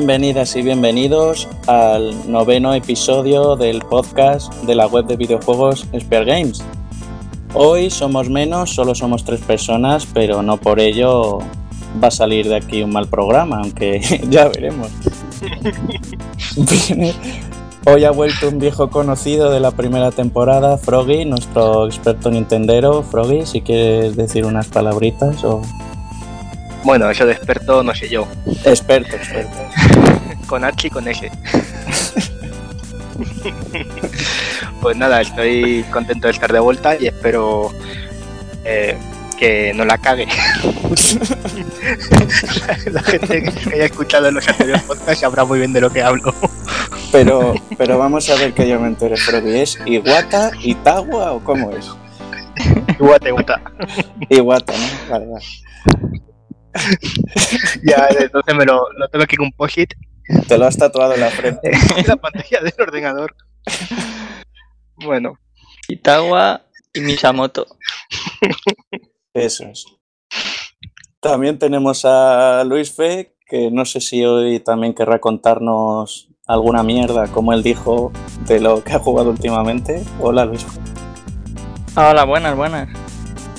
Bienvenidas y bienvenidos al noveno episodio del podcast de la web de videojuegos Spear Games. Hoy somos menos, solo somos tres personas, pero no por ello va a salir de aquí un mal programa, aunque ya veremos. Hoy ha vuelto un viejo conocido de la primera temporada, Froggy, nuestro experto nintendero. Froggy, si quieres decir unas palabritas o... Bueno, eso de experto no sé yo. Experto, experto. con H y con S. pues nada, estoy contento de estar de vuelta y espero eh, que no la cague. la gente que haya escuchado los anteriores podcasts sabrá muy bien de lo que hablo. Pero, pero vamos a ver que yo me entere. Froggy, ¿es Iguata, Itagua o cómo es? Iguata, Iguata. Iguata, ¿no? Vale, vale. ya, entonces me lo, lo tengo aquí con un post-it. Te lo has tatuado en la frente. en la pantalla del ordenador. Bueno. Itawa y Misamoto. Eso es. También tenemos a Luis Fe, que no sé si hoy también querrá contarnos alguna mierda, como él dijo, de lo que ha jugado últimamente. Hola Luis. Hola, buenas, buenas.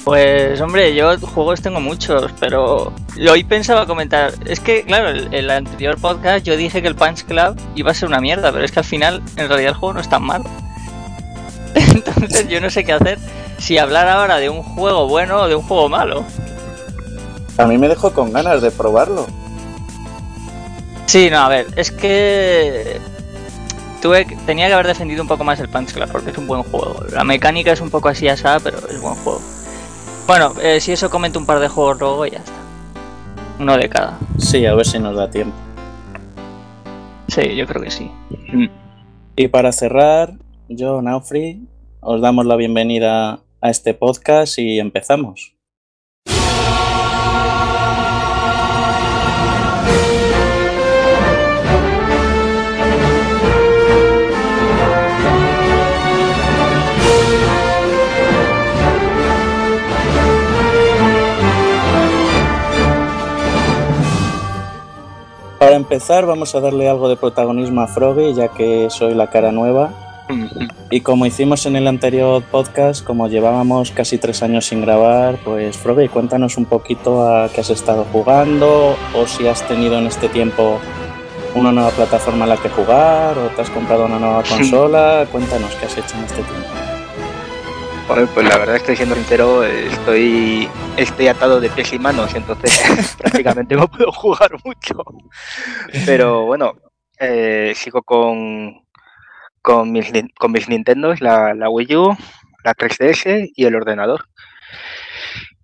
Pues hombre, yo juegos tengo muchos, pero hoy pensaba comentar, es que claro, el, el, anterior podcast yo dije que el Punch Club iba a ser una mierda, pero es que al final en realidad el juego no es tan malo. Entonces yo no sé qué hacer, si hablar ahora de un juego bueno o de un juego malo. A mí me dejó con ganas de probarlo. Sí, no, a ver, es que tuve, tenía que haber defendido un poco más el Punch Club porque es un buen juego. La mecánica es un poco así asada, pero es buen juego. Bueno, eh, si eso comento un par de juegos luego y ya está. Uno de cada. Sí, a ver si nos da tiempo. Sí, yo creo que sí. Y para cerrar, yo, Naufri, os damos la bienvenida a este podcast y empezamos. Para empezar, vamos a darle algo de protagonismo a Froggy, ya que soy la cara nueva. Y como hicimos en el anterior podcast, como llevábamos casi tres años sin grabar, pues Froggy, cuéntanos un poquito a qué has estado jugando o si has tenido en este tiempo una nueva plataforma en la que jugar o te has comprado una nueva consola. Cuéntanos qué has hecho en este tiempo. Bueno, pues la verdad estoy siendo entero, estoy, estoy atado de pies y manos, entonces prácticamente no puedo jugar mucho. Pero bueno, eh, sigo con, con, mis, con mis Nintendos, la, la Wii U, la 3DS y el ordenador.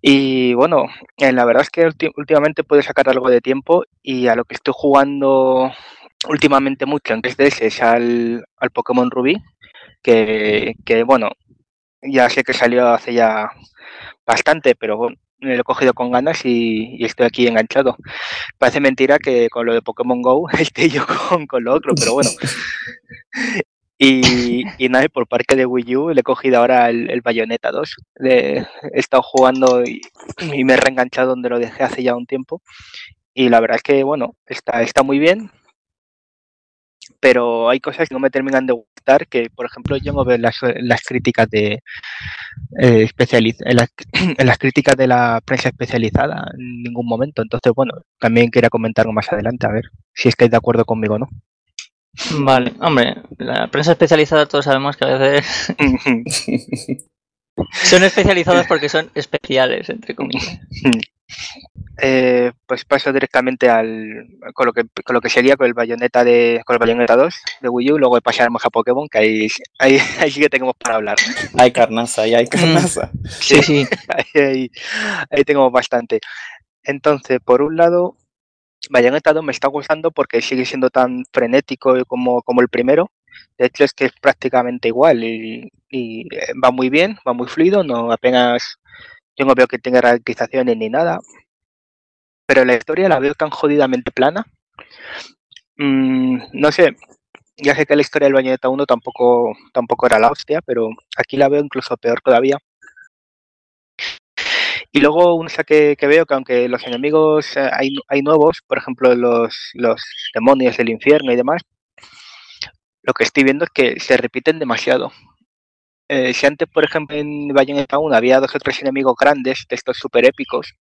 Y bueno, eh, la verdad es que últimamente puedo sacar algo de tiempo y a lo que estoy jugando últimamente mucho en 3DS es al, al Pokémon Rubí, que, que bueno, ya sé que salió hace ya bastante, pero bueno, me lo he cogido con ganas y, y, estoy aquí enganchado. Parece mentira que con lo de Pokémon Go esté yo con, con lo otro, pero bueno. Y, y, nada, por parte de Wii U le he cogido ahora el, el Bayonetta 2. Le, he estado jugando y, y, me he reenganchado donde lo dejé hace ya un tiempo. Y la verdad es que, bueno, está, está muy bien pero hay cosas que no me terminan de gustar, que por ejemplo yo no veo las, las críticas de eh, especializ en, las, en las críticas de la prensa especializada en ningún momento. Entonces, bueno, también quería comentarlo más adelante, a ver si estáis de acuerdo conmigo o no. Vale, hombre, la prensa especializada todos sabemos que a veces son especializados porque son especiales, entre comillas. Eh, pues paso directamente al con lo que con lo que sería con el bayoneta de con el bayoneta 2 de Wii U, luego pasaremos a Pokémon, que ahí, ahí, ahí sí que tenemos para hablar. Hay carnaza, ahí hay carnaza. Sí, sí. ahí, ahí, ahí tenemos bastante. Entonces, por un lado, Bayonetta 2 me está gustando porque sigue siendo tan frenético como, como el primero. De hecho, es que es prácticamente igual y, y va muy bien, va muy fluido, no apenas yo no veo que tenga ralentizaciones ni nada. Pero la historia la veo tan jodidamente plana. Mm, no sé, ya sé que la historia del Bayonetta 1 tampoco, tampoco era la hostia, pero aquí la veo incluso peor todavía. Y luego una que, que veo que aunque los enemigos eh, hay, hay nuevos, por ejemplo los, los demonios del infierno y demás, lo que estoy viendo es que se repiten demasiado. Eh, si antes, por ejemplo, en Bayonetta 1 había dos o tres enemigos grandes, de estos super épicos,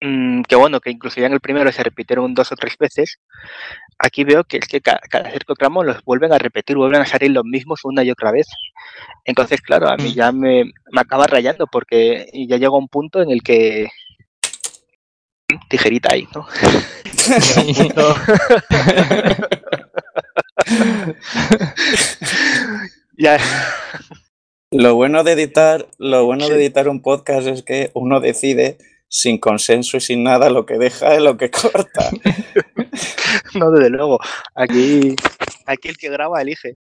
mm, que bueno, que incluso ya en el primero se repitieron dos o tres veces, aquí veo que es que cada, cada cierto tramo los vuelven a repetir, vuelven a salir los mismos una y otra vez. Entonces, claro, a mí mm. ya me, me acaba rayando porque ya llega un punto en el que tijerita ahí, ¿no? ya. Lo bueno de editar, lo bueno de editar un podcast es que uno decide sin consenso y sin nada lo que deja y lo que corta. no, desde luego. Aquí, aquí el que graba elige.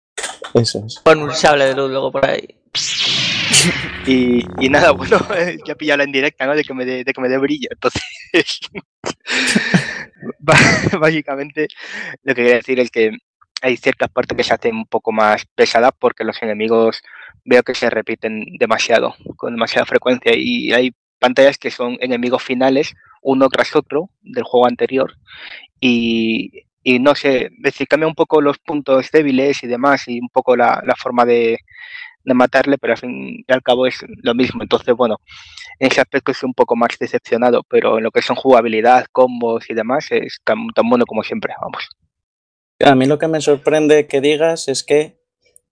Eso es. Pon un sable de luz luego por ahí. Y, y nada, bueno, ya pillado en directa, ¿no? De que me dé, de que me dé brillo. Entonces, básicamente, lo que quería decir es que hay ciertas partes que se hacen un poco más pesadas porque los enemigos veo que se repiten demasiado, con demasiada frecuencia. Y hay pantallas que son enemigos finales, uno tras otro, del juego anterior. Y, y no sé, decir, cambia un poco los puntos débiles y demás, y un poco la, la forma de, de matarle, pero al fin y al cabo es lo mismo. Entonces, bueno, en ese aspecto estoy un poco más decepcionado, pero en lo que son jugabilidad, combos y demás, es tan, tan bueno como siempre, vamos. A mí lo que me sorprende que digas es que,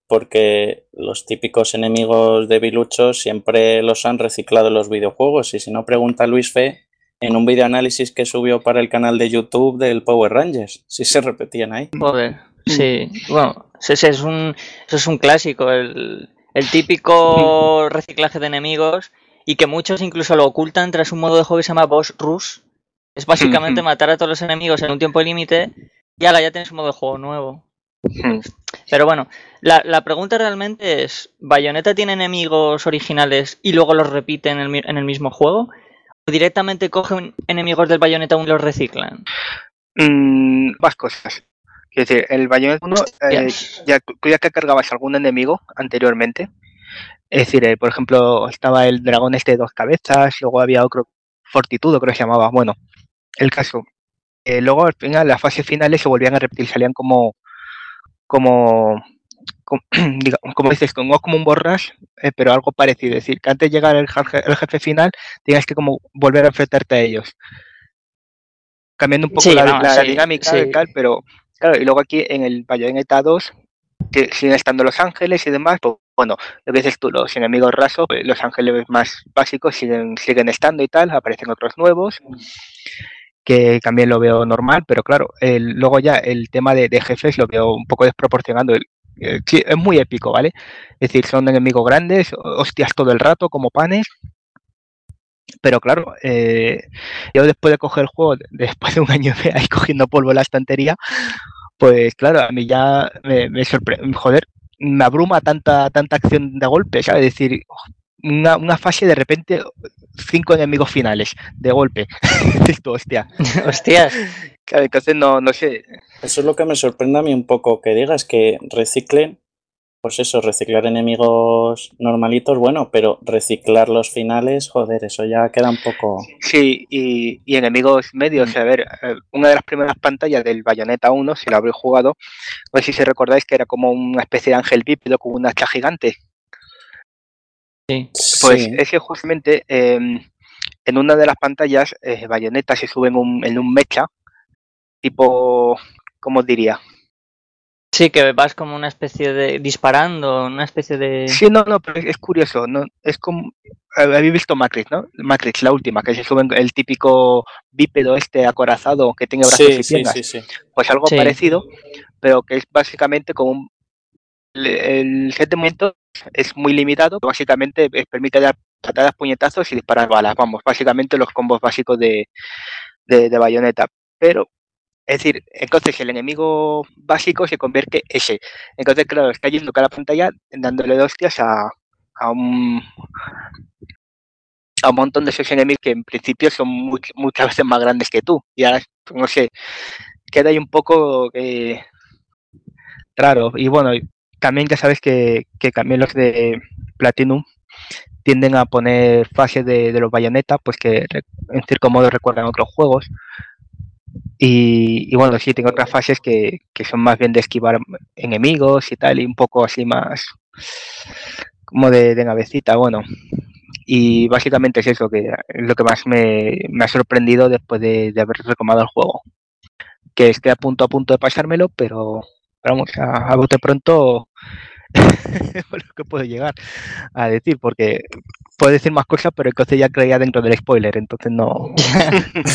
porque los típicos enemigos de Bilucho siempre los han reciclado en los videojuegos, y si no pregunta Luis Fe en un videoanálisis que subió para el canal de YouTube del Power Rangers, si se repetían ahí. Joder, sí, bueno, ese es un, eso es un clásico, el, el típico reciclaje de enemigos y que muchos incluso lo ocultan tras un modo de juego que se llama Boss Rush. Es básicamente matar a todos los enemigos en un tiempo límite y ahora ya tienes un modo de juego nuevo. Pero bueno, la, la, pregunta realmente es, ¿Bayonetta tiene enemigos originales y luego los repite en el, en el mismo juego? ¿O directamente cogen enemigos del Bayonetta 1 y los reciclan? Mm, más cosas. Es decir, el Bayonetta 1, eh, ya, ya que cargabas algún enemigo anteriormente, es decir, eh, por ejemplo, estaba el dragón este de dos cabezas, luego había otro Fortitudo, creo que se llamaba. Bueno, el caso. Eh, luego, al final, las fases finales se volvían a repetir, salían como, como, como, digamos, como dices, como, como un borras, eh, pero algo parecido. Es decir, que antes de llegar el, el jefe final, tienes que como volver a enfrentarte a ellos. Cambiando un poco Sí, la, no, la sí, dinámica sí. y tal, pero claro, y luego aquí en el Bayonetta 2, que siguen estando los ángeles y demás, pues bueno, lo que dices tú, los enemigos rasos, pues, los ángeles más básicos siguen, siguen estando y tal, aparecen otros nuevos, que también lo veo normal, pero claro, luego ya el tema de, jefes lo veo un poco desproporcionado. El- sí, es muy épico, ¿vale? Es decir, son enemigos grandes, hostias todo el rato, como panes. Pero claro, eh, yo después de coger el juego, después de un año de ahí cogiendo polvo en la estantería, pues claro, a mí ya me, me sorprende, joder, me abruma tanta, tanta acción de golpe, ¿sabes? Es decir, una, una fase de repente, cinco enemigos finales, de golpe. Esto, hostia. Hostias, Claro, entonces no, no sé. Eso es lo que me sorprende a mí un poco que digas, que reciclen, pues eso, reciclar enemigos normalitos, bueno, pero reciclar los finales, joder, eso ya queda un poco... Sí, y, y enemigos medios. A ver, eh, una de las primeras pantallas del Bayonetta 1, si lo habréis jugado, no sé si recordáis que era como una especie de ángel bípedo con una hacha gigante. Sí. Pues Sí. ese justamente eh, en una de las pantallas, eh, Bayonetta se sube en un, en un mecha, tipo, ¿cómo os diría? Sí, que vas como una especie de. disparando, una especie de. Sí, no, no, pero es, es curioso, ¿no? Es como, habéis visto Matrix, ¿no? Matrix, la última, que se sube el típico bípedo este acorazado que tiene brazos Sí, y sí, piernas. sí, sí. Pues algo Sí. parecido, pero que es básicamente como un... El set de movimientos es muy limitado, básicamente eh, permite dar patadas, puñetazos y disparar balas, vamos, básicamente los combos básicos de, de, Bayonetta. Pero, es decir, entonces el enemigo básico se convierte ese. Entonces, claro, está yendo cada pantalla dándole de hostias a, a un a un montón de esos enemigos que en principio son much- muchas veces más grandes que tú. Y ahora, no sé, queda ahí un poco eh, raro. Y bueno, también ya sabes que, que también los de Platinum tienden a poner fases de, los bayonetas, pues que en cierto modo recuerdan otros juegos. Y, bueno, sí, tengo otras fases que, son más bien de esquivar enemigos y tal, y un poco así más como de, navecita, bueno. Y básicamente es eso, que es lo que más me, ha sorprendido después de, haber recomendado el juego. Que estoy a punto a punto de pasármelo, pero, a, a bote pronto lo que puedo llegar a decir, porque puedo decir más cosas, pero entonces ya creía dentro del spoiler, entonces no.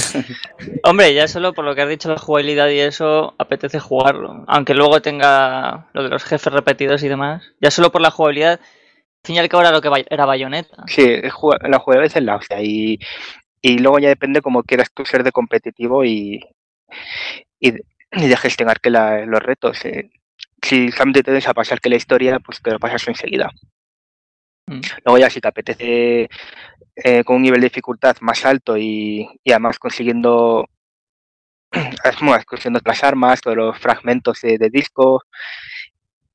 Hombre, ya solo por lo que has dicho la jugabilidad y eso, apetece jugarlo. Aunque luego tenga lo de los jefes repetidos y demás. Ya solo por la jugabilidad, al fin y al cabo era lo que era Bayonetta. Sí, la jugabilidad es la hostia. Y, y luego ya depende cómo quieras tú ser de competitivo y, y, de gestionar que los retos. Eh si solamente te a pasar que la historia, pues te lo pasas enseguida. Mm. Luego ya si te apetece eh, con un nivel de dificultad más alto y, además consiguiendo consiguiendo las armas, todos los fragmentos de, disco,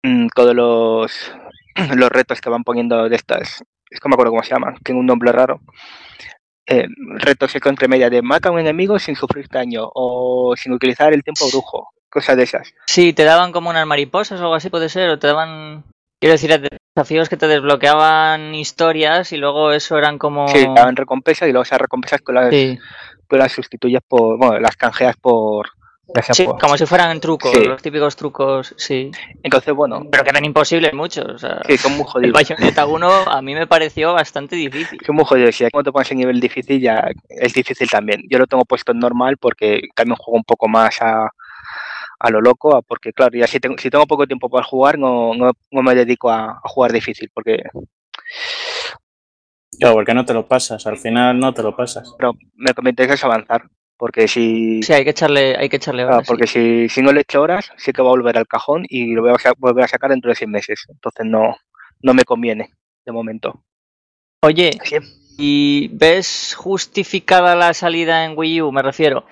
mm, todos los, los retos que van poniendo de estas, es que me acuerdo cómo se llaman, tiene un nombre raro. Eh, retos entre media de mata a un enemigo sin sufrir daño o sin utilizar el tiempo brujo cosas de esas. Sí, te daban como unas mariposas o algo así, puede ser, o te daban, quiero decir, desafíos que te desbloqueaban historias y luego eso eran como... Sí, te daban recompensas y luego esas recompensas con las, las sustituyes por, bueno, las canjeas por... Sí, como si fueran trucos, los típicos trucos, sí. Entonces, bueno. Pero que eran imposibles muchos. O sea, sí, son muy jodidos. El Bayonetta 1 a mí me pareció bastante difícil. Son muy jodidos. Si como te pones en nivel difícil, ya es difícil también. Yo lo tengo puesto en normal porque también juego un poco más a, a lo loco, porque claro, ya si tengo, si tengo poco tiempo para jugar, no, no, me dedico a, jugar difícil, porque... Claro, porque no te lo pasas, al final no te lo pasas. Pero me, me interesa avanzar, porque si... Sí, hay que echarle, hay que echarle horas. porque si, si no le echo horas, sí que va a volver al cajón y lo voy a volver a sacar dentro de seis meses. Entonces no, no me conviene, de momento. Oye, ¿y ves justificada la salida en Wii U? Me refiero.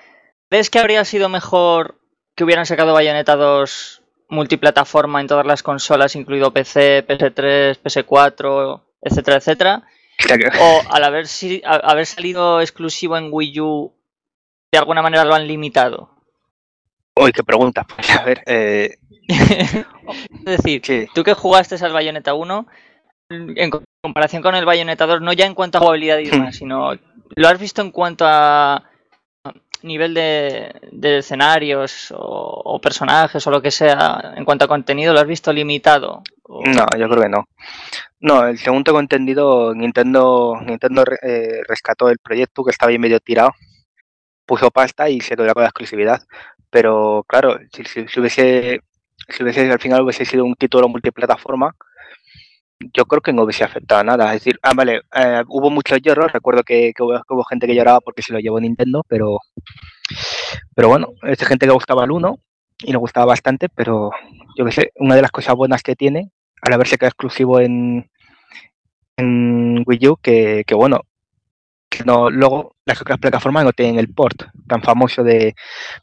¿Ves que habría sido mejor que hubieran sacado Bayonetta 2 multiplataforma en todas las consolas, incluido PC, PS3, PS4, etcétera, etcétera. O al haber, haber salido exclusivo en Wii U, de alguna manera lo han limitado. Uy, qué pregunta. Pues, a ver, eh... es decir, tú que jugaste al Bayonetta 1, en comparación con el Bayonetta 2, no ya en cuanto a jugabilidad y demás, hmm. sino lo has visto en cuanto a nivel de, escenarios o, personajes o lo que sea en cuanto a contenido lo has visto limitado? No, yo creo que no. No, el segundo tengo entendido, Nintendo, Nintendo eh, rescató el proyecto que estaba ahí medio tirado, puso pasta y se quedó con la exclusividad. Pero claro, si, hubiese, si hubiese al final hubiese sido un título multiplataforma, yo creo que no hubiese afectado a nada. Es decir, ah, vale, eh, hubo muchos lloros. Recuerdo que, hubo, gente que lloraba porque se lo llevó Nintendo, pero, pero bueno, es gente que gustaba el 1 y le gustaba bastante, pero yo que sé, una de las cosas buenas que tiene, al haberse quedado exclusivo en, en Wii U, que bueno, no, luego las otras plataformas no tienen el port tan famoso de.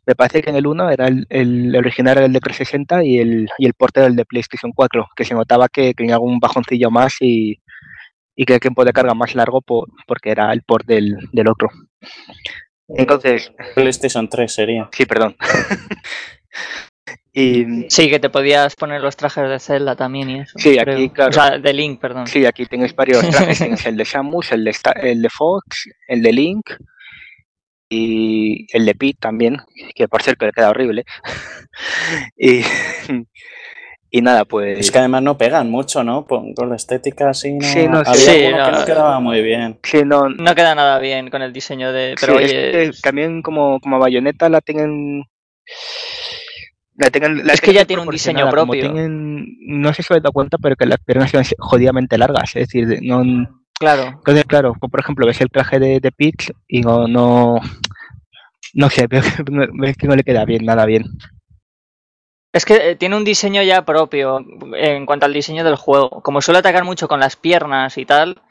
Me parece que en el 1 era el, original era el de 360 y el, y el port era el de PlayStation 4, que se notaba que tenía algún bajoncillo más y, y que el tiempo de carga más largo por, porque era el port del, del otro. Entonces. PlayStation 3 sería. Sí, perdón. Y, sí, que te podías poner los trajes de Zelda también y eso. Sí, aquí, claro. O sea, de Link, perdón. Sí, aquí tienes varios trajes. tienes el de Samus, el de, el de Fox, el de Link y el de Pete también, que por ser que le queda horrible. y, y nada, pues. Es que además no pegan mucho, ¿no? Con, la estética así. ¿no? Sí, no, sí, no, que no quedaba muy bien. Sí, no. No queda nada bien con el diseño de. Pero oye. también como, como bayoneta la tienen es que ya tiene un diseño propio. no sé si os he dado cuenta, pero que las piernas son jodidamente largas. Es decir, no. Claro. Entonces, claro, por ejemplo, ves el traje de, de Peach y no, no. No sé, ves que no le queda bien, nada bien. Es que eh, tiene un diseño ya propio en cuanto al diseño del juego. Como suele atacar mucho con las piernas y tal,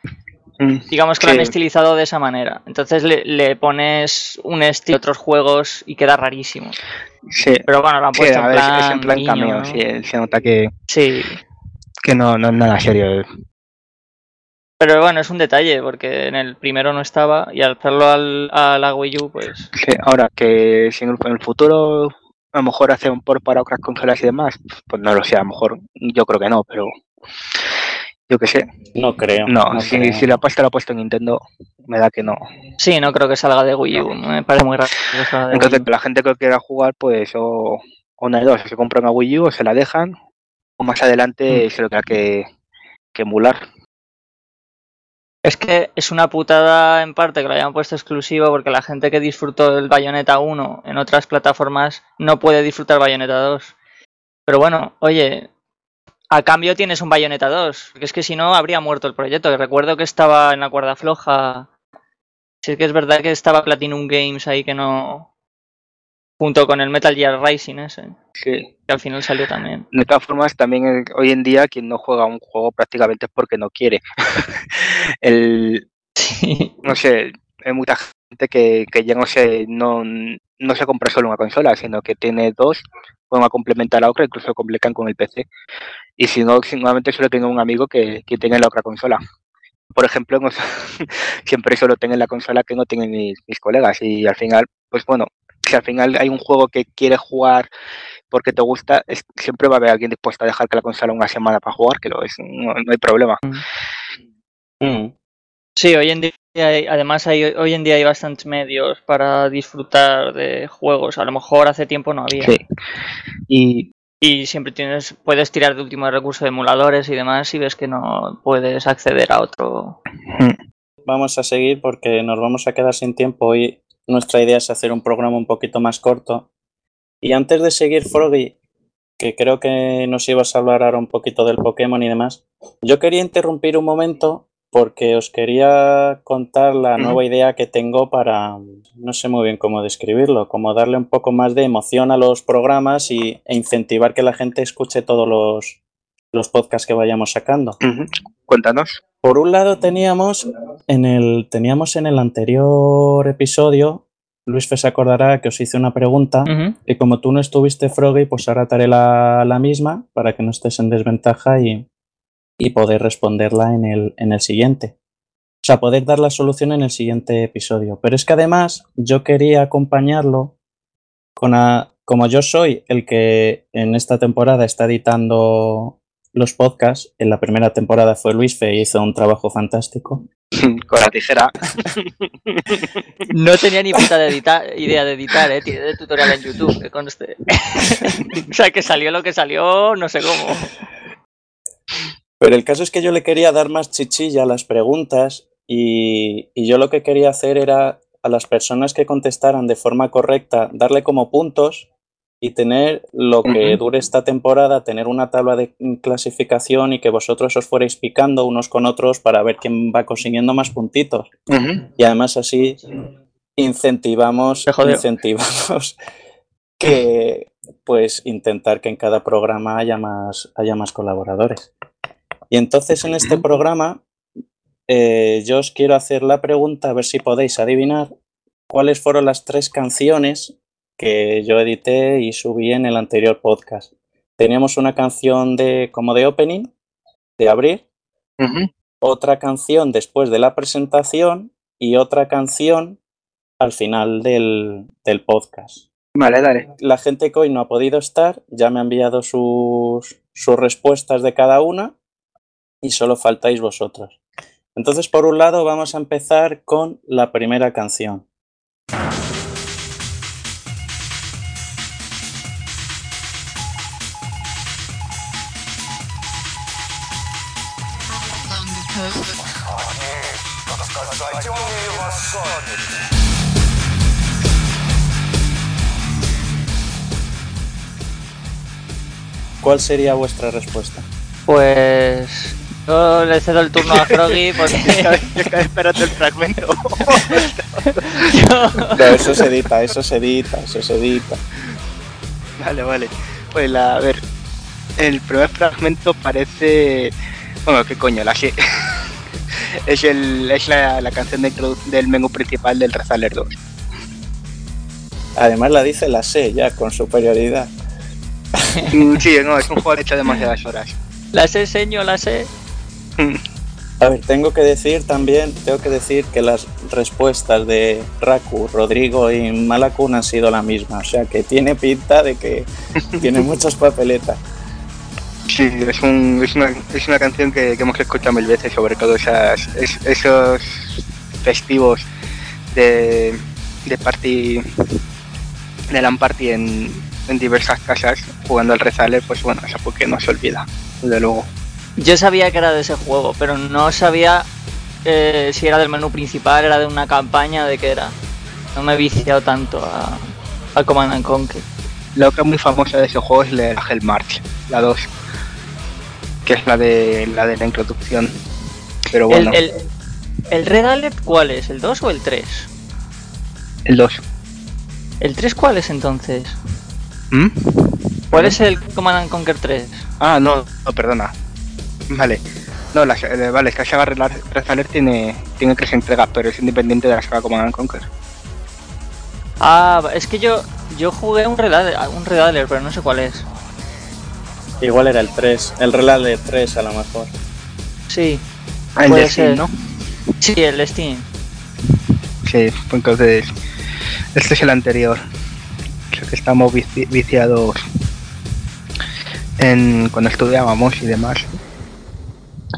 Mm, Digamos que lo han estilizado de esa manera. Entonces le, pones un estilo de otros juegos y queda rarísimo. Sí. Pero bueno, lo han puesto en, plan es en plan cameo, sí, se nota que. Sí. Que no, no es nada serio. Pero bueno, es un detalle, porque en el primero no estaba y al hacerlo al, a la Wii U, pues... ahora que si en el futuro a lo mejor hace un port para otras consolas y demás, pues no lo sé, a lo mejor yo creo que no, pero yo qué sé. No creo. No, si, si, la pasta la ha puesto en Nintendo, me da que no. Sí, no creo que salga de Wii U, me parece muy raro. Entonces, la gente que quiera jugar, pues o una de dos, se compra una Wii U o se la dejan, o más adelante mm. se lo tenga que, que emular. Es que es una putada en parte que lo hayan puesto exclusivo porque la gente que disfrutó el Bayonetta 1 en otras plataformas no puede disfrutar Bayonetta 2. Pero bueno, oye, a cambio tienes un Bayonetta 2, porque es que si no habría muerto el proyecto. Recuerdo que estaba en la cuerda floja. Sí que es verdad que estaba Platinum Games ahí que no, Junto con el Metal Gear Rising ese. Sí. Que al final salió también. De todas formas, también hoy en día quien no juega un juego prácticamente es porque no quiere. el, No sé, hay mucha gente que, que ya no se, no, no se compra solo una consola, sino que tiene dos, pueden complementar a la otra, incluso completan con el PC. Y si no, normalmente solo tengo un amigo que, que tiene la otra consola por ejemplo, siempre solo tengo la consola que no tienen mis, mis, colegas y al final, pues bueno, si al final hay un juego que quieres jugar porque te gusta, siempre va a haber alguien dispuesto a dejar que la consola una semana para jugar, que lo es, no, hay problema. Mm. Sí, hoy en día hay, además hay, hoy en día hay bastantes medios para disfrutar de juegos. A lo mejor hace tiempo no había. Sí. Y, y siempre tienes, puedes tirar de último recurso de emuladores y demás si ves que no puedes acceder a otro. Mm. Vamos a seguir porque nos vamos a quedar sin tiempo y nuestra idea es hacer un programa un poquito más corto. Y antes de seguir, Froggy, que creo que nos ibas a hablar ahora un poquito del Pokémon y demás, yo quería interrumpir un momento porque os quería contar la nueva idea que tengo para, no sé muy bien cómo describirlo, como darle un poco más de emoción a los programas y, e incentivar que la gente escuche todos los, los podcasts que vayamos sacando. Cuéntanos. Por un lado teníamos en el, teníamos en el anterior episodio, Luis se acordará que os hice una pregunta y como tú no estuviste, Froggy, pues ahora te haré la, misma para que no estés en desventaja y, y poder responderla en el, en el siguiente. O sea, poder dar la solución en el siguiente episodio. Pero es que además yo quería acompañarlo con, a, como yo soy el que en esta temporada está editando los podcasts. En la primera temporada fue Luis Fe y hizo un trabajo fantástico. Con la tijera. No tenía ni puta de editar, idea de editar, ¿eh? Tiene de tutorial en YouTube, que conste. o sea, que salió lo que salió, no sé cómo. Pero el caso es que yo le quería dar más chichilla a las preguntas y, y yo lo que quería hacer era a las personas que contestaran de forma correcta, darle como puntos y tener lo que dure esta temporada, tener una tabla de clasificación y que vosotros os fuerais picando unos con otros para ver quién va consiguiendo más puntitos. Y además así incentivamos, incentivamos que pues intentar que en cada programa haya más, haya más colaboradores. Y entonces en este programa eh, yo os quiero hacer la pregunta, a ver si podéis adivinar cuáles fueron las tres canciones que yo edité y subí en el anterior podcast. Teníamos una canción de como de opening, de abrir, otra canción después de la presentación y otra canción al final del, del, podcast. Vale, dale. La gente que hoy no ha podido estar ya me ha enviado sus, sus respuestas de cada una y solo faltáis vosotros. Entonces, por un lado, vamos a empezar con la primera canción. ¿Cuál sería vuestra respuesta? Pues yo le cedo el turno a Froggy porque espérate el fragmento. no, eso se edita, eso se edita, eso se edita. Vale, vale. Pues la, a ver, el primer fragmento parece bueno, qué coño, la sé. es el, es la, la canción de del menú principal del Rezaler 2. Además la dice la sé ya, con superioridad. Mm, sí, no, es un juego hecho demasiadas horas. La sé, señor, la sé. A ver, tengo que decir también, tengo que decir que las respuestas de Raku, Rodrigo y Malakun han sido la misma. O sea que tiene pinta de que tiene muchas papeletas. Sí, es, un, es, una, es una canción que, que, hemos escuchado mil veces, sobre todo esas, es, esos festivos de, de party, de LAN party en, en diversas casas jugando al Rezaler, pues bueno, eso porque no se olvida, desde luego. Yo sabía que era de ese juego, pero no sabía eh, si era del menú principal, era de una campaña, de qué era. No me he viciado tanto a, a Command and Conquer. Lo que es muy famosa de ese juego es la Hell March, la 2, que es la de la de la introducción. Pero bueno. ¿El, el, el Red Alert cuál es? ¿El 2 o el 3? El 2. ¿El 3 cuál es entonces? ¿Mm? ¿Cuál es el Command and Conquer 3? Ah, no, no perdona. Vale. No, la, eh, vale, es que la saga Red Alert tiene, tiene tres entregas, pero es independiente de la saga Command and Conquer. Ah, es que yo yo jugué un Red Alert, un Red pero no sé cuál es. Igual era el 3, el Red Alert 3 a lo mejor. Sí. Ah, el puede de Steam, ser. ¿no? Sí, el Steam. Sí, pues entonces. Este es el anterior. Creo que estamos vici- viciados en cuando estudiábamos y demás.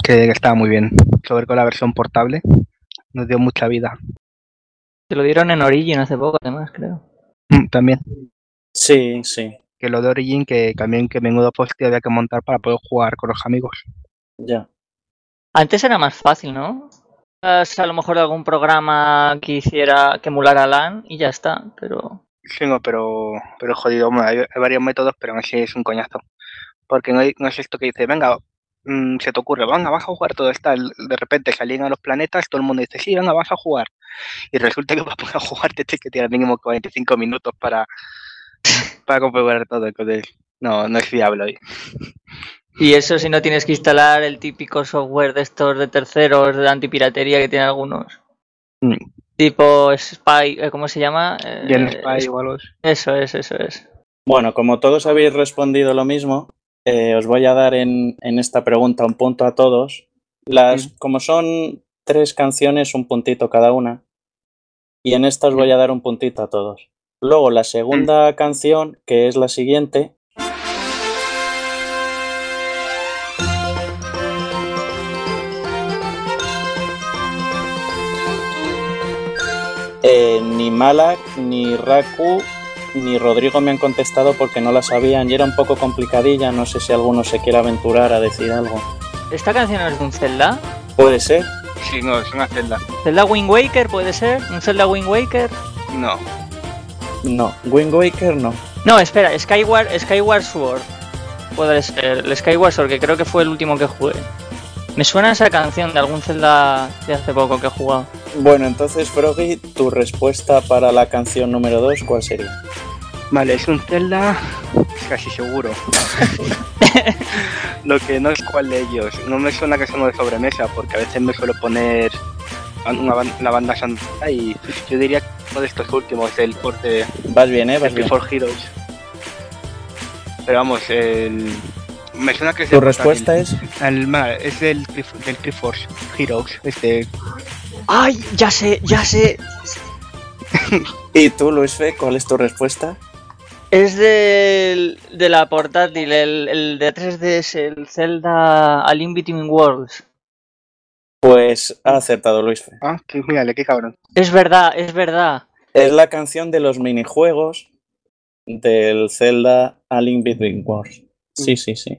Que estaba muy bien. Sobre todo la versión portable. Nos dio mucha vida. Te lo dieron en Origin hace poco, además, creo. Mm, También. Sí, sí, Que lo de Origin, que también que menudo post había que montar para poder jugar con los amigos. ya. Antes era más fácil, ¿no? Es a lo mejor algún programa que hiciera que emulara LAN y ya está, pero Sí, no, pero, pero jodido. Bueno, hay, hay varios métodos, pero aún así es un coñazo. Porque no, hay- no es esto que dice, venga, mm, se te ocurre, venga, vas a jugar todo esto. De repente salen a los planetas, todo el mundo dice, sí, venga, vas a jugar. Y resulta que para poder jugar te tienes que tirar mínimo 45 minutos para, para configurar todo. Entonces, no, no es fiable hoy. Y eso si no tienes que instalar el típico software de estos de terceros de antipiratería que tienen algunos. Mm. Tipo Spy, eh, ¿cómo se llama? Eh, Gen Spy es- igual os- Eso es, eso es. Bueno, como todos habéis respondido lo mismo, eh, os voy a dar en, en esta pregunta un punto a todos. Las, Mm. Como son tres canciones, un puntito cada una. Y en esta os voy a dar un puntito a todos. Luego la segunda canción, que es la siguiente. Eh, ni Malak, ni Raku, ni Rodrigo me han contestado porque no la sabían y era un poco complicadilla. No sé si alguno se quiere aventurar a decir algo. ¿Esta canción es de un Zelda? Puede ser. Sí, no, es una celda. ¿Zelda Wind Waker puede ser? ¿Un Zelda Wind Waker? No. No. Wind Waker no. No, espera, Skyward, Skyward Sword. Puede ser, el Skyward Sword, que creo que fue el último que jugué. Me suena esa canción de algún Zelda de hace poco que he jugado. Bueno, entonces, Froggy, tu respuesta para la canción número 2, ¿cuál sería? Vale, es un Zelda casi seguro. Lo que no es cuál de ellos. No me suena que sea uno de sobremesa, porque a veces me suelo poner una la banda sonora y yo diría que uno de estos últimos, el corte Vas bien, ¿eh? Vas de bien. for Heroes. Pero vamos, el... me suena que es ¿Tu el respuesta portátil. es? El, ma- es del, Cliff- del Cliff Force Heroes, este ¡Ay! Ya sé, ya sé. ¿Y tú, Luis Fe, cuál es tu respuesta? Es del, de la portátil, el, el de 3D es el Zelda A Link Between Worlds. Pues ha acertado Luis Fe. Ah, que mírale, qué cabrón. Es verdad, es verdad. Es la canción de los minijuegos del Zelda A Link Between Worlds. Sí, sí, sí.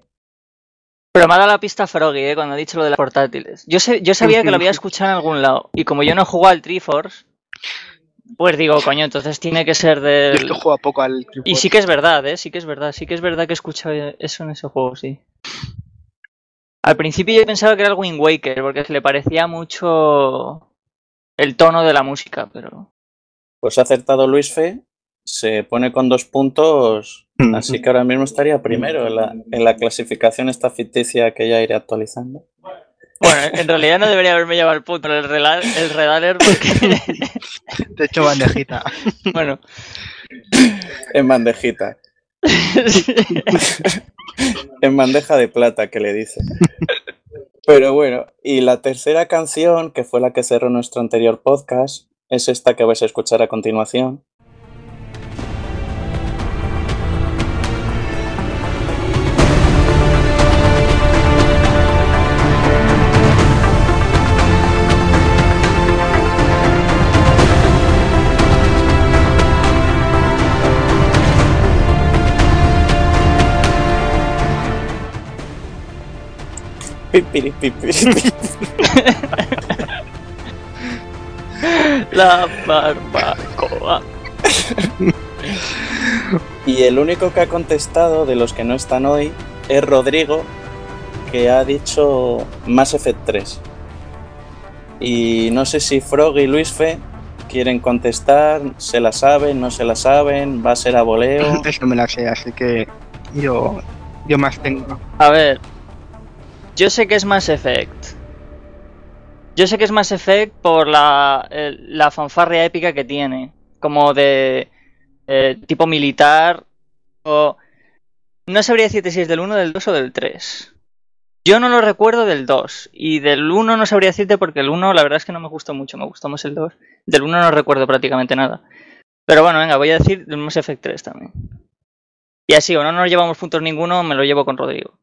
Pero me ha dado la pista Froggy, ¿eh? cuando ha dicho lo de las portátiles. Yo, sé, yo sabía que lo había escuchado en algún lado. Y como yo no he jugado al Triforce, pues digo, coño, entonces tiene que ser Yo es que juego poco al Cliff Y sí que es verdad, ¿eh? Sí que es verdad. Sí que es verdad que he escuchado eso en ese juego, sí. Al principio yo pensaba que era el Wind Waker, porque se le parecía mucho el tono de la música, pero... Pues ha acertado Luis Fe. Se pone con dos puntos. Así que ahora mismo estaría primero en la, en la clasificación esta ficticia que ya iré actualizando. Bueno, en realidad no debería haberme llevado el punto el, rela- el Redaler porque... Te he hecho bandejita. bueno, En bandejita. En bandeja de plata, que le dice. Pero bueno, y la tercera canción, que fue la que cerró nuestro anterior podcast, es esta que vais a escuchar a continuación. La barbacoa. y el único que ha contestado de los que no están hoy es Rodrigo, que ha dicho Mass Effect 3. Y no sé si Frog y Luis Fe quieren contestar, se la saben, no se la saben, va a ser a voleo. Eso me la sé, así que yo, yo más tengo. A ver, yo sé que es Mass Effect. Yo sé que es Mass Effect por la, la fanfarria épica que tiene. Como de eh, tipo militar. O. No sabría decirte si es del 1, del 2 o del 3. Yo no lo recuerdo del 2. Y del 1 no sabría decirte porque el 1 la verdad es que no me gustó mucho. Me gustó más el 2. Del 1 no recuerdo prácticamente nada. Pero bueno, venga, voy a decir del Mass Effect 3 también. Y así, o no nos llevamos puntos ninguno, me lo llevo con Rodrigo.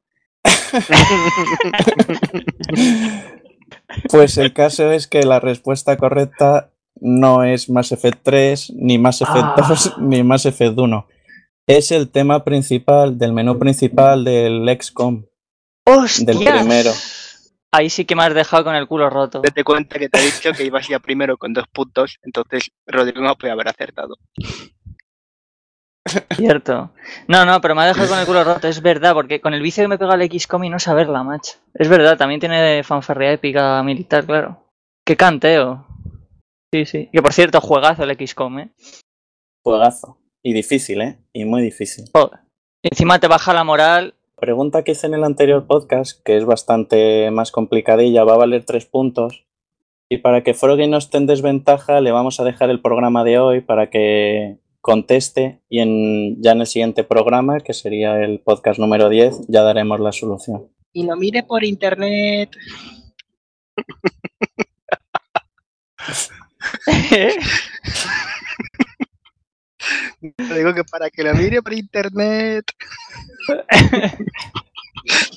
Pues el caso es que la respuesta correcta no es Mass Effect 3, ni Mass Effect 2, ah. ni Mass Effect 1. Es el tema principal del menú principal del XCOM. Del primero. Ahí sí que me has dejado con el culo roto. Date cuenta que te he dicho que ibas ya primero con dos puntos, entonces Rodrigo no puede haber acertado. Cierto. No, no, pero me ha dejado con el culo roto, es verdad, porque con el vicio que me pega el XCOM y no saberla, macho. Es verdad, también tiene fanfarria épica militar, claro. Qué canteo. Sí, sí. Que por cierto, juegazo el XCOM, ¿eh? Juegazo. Y difícil, ¿eh? Y muy difícil. Encima te baja la moral. Pregunta que hice en el anterior podcast, que es bastante más complicadilla, va a valer tres puntos. Y para que Froggy no esté en desventaja, le vamos a dejar el programa de hoy para que conteste y en, ya en el siguiente programa, que sería el podcast número 10, ya daremos la solución. Y lo mire por internet. digo que para que lo mire por internet.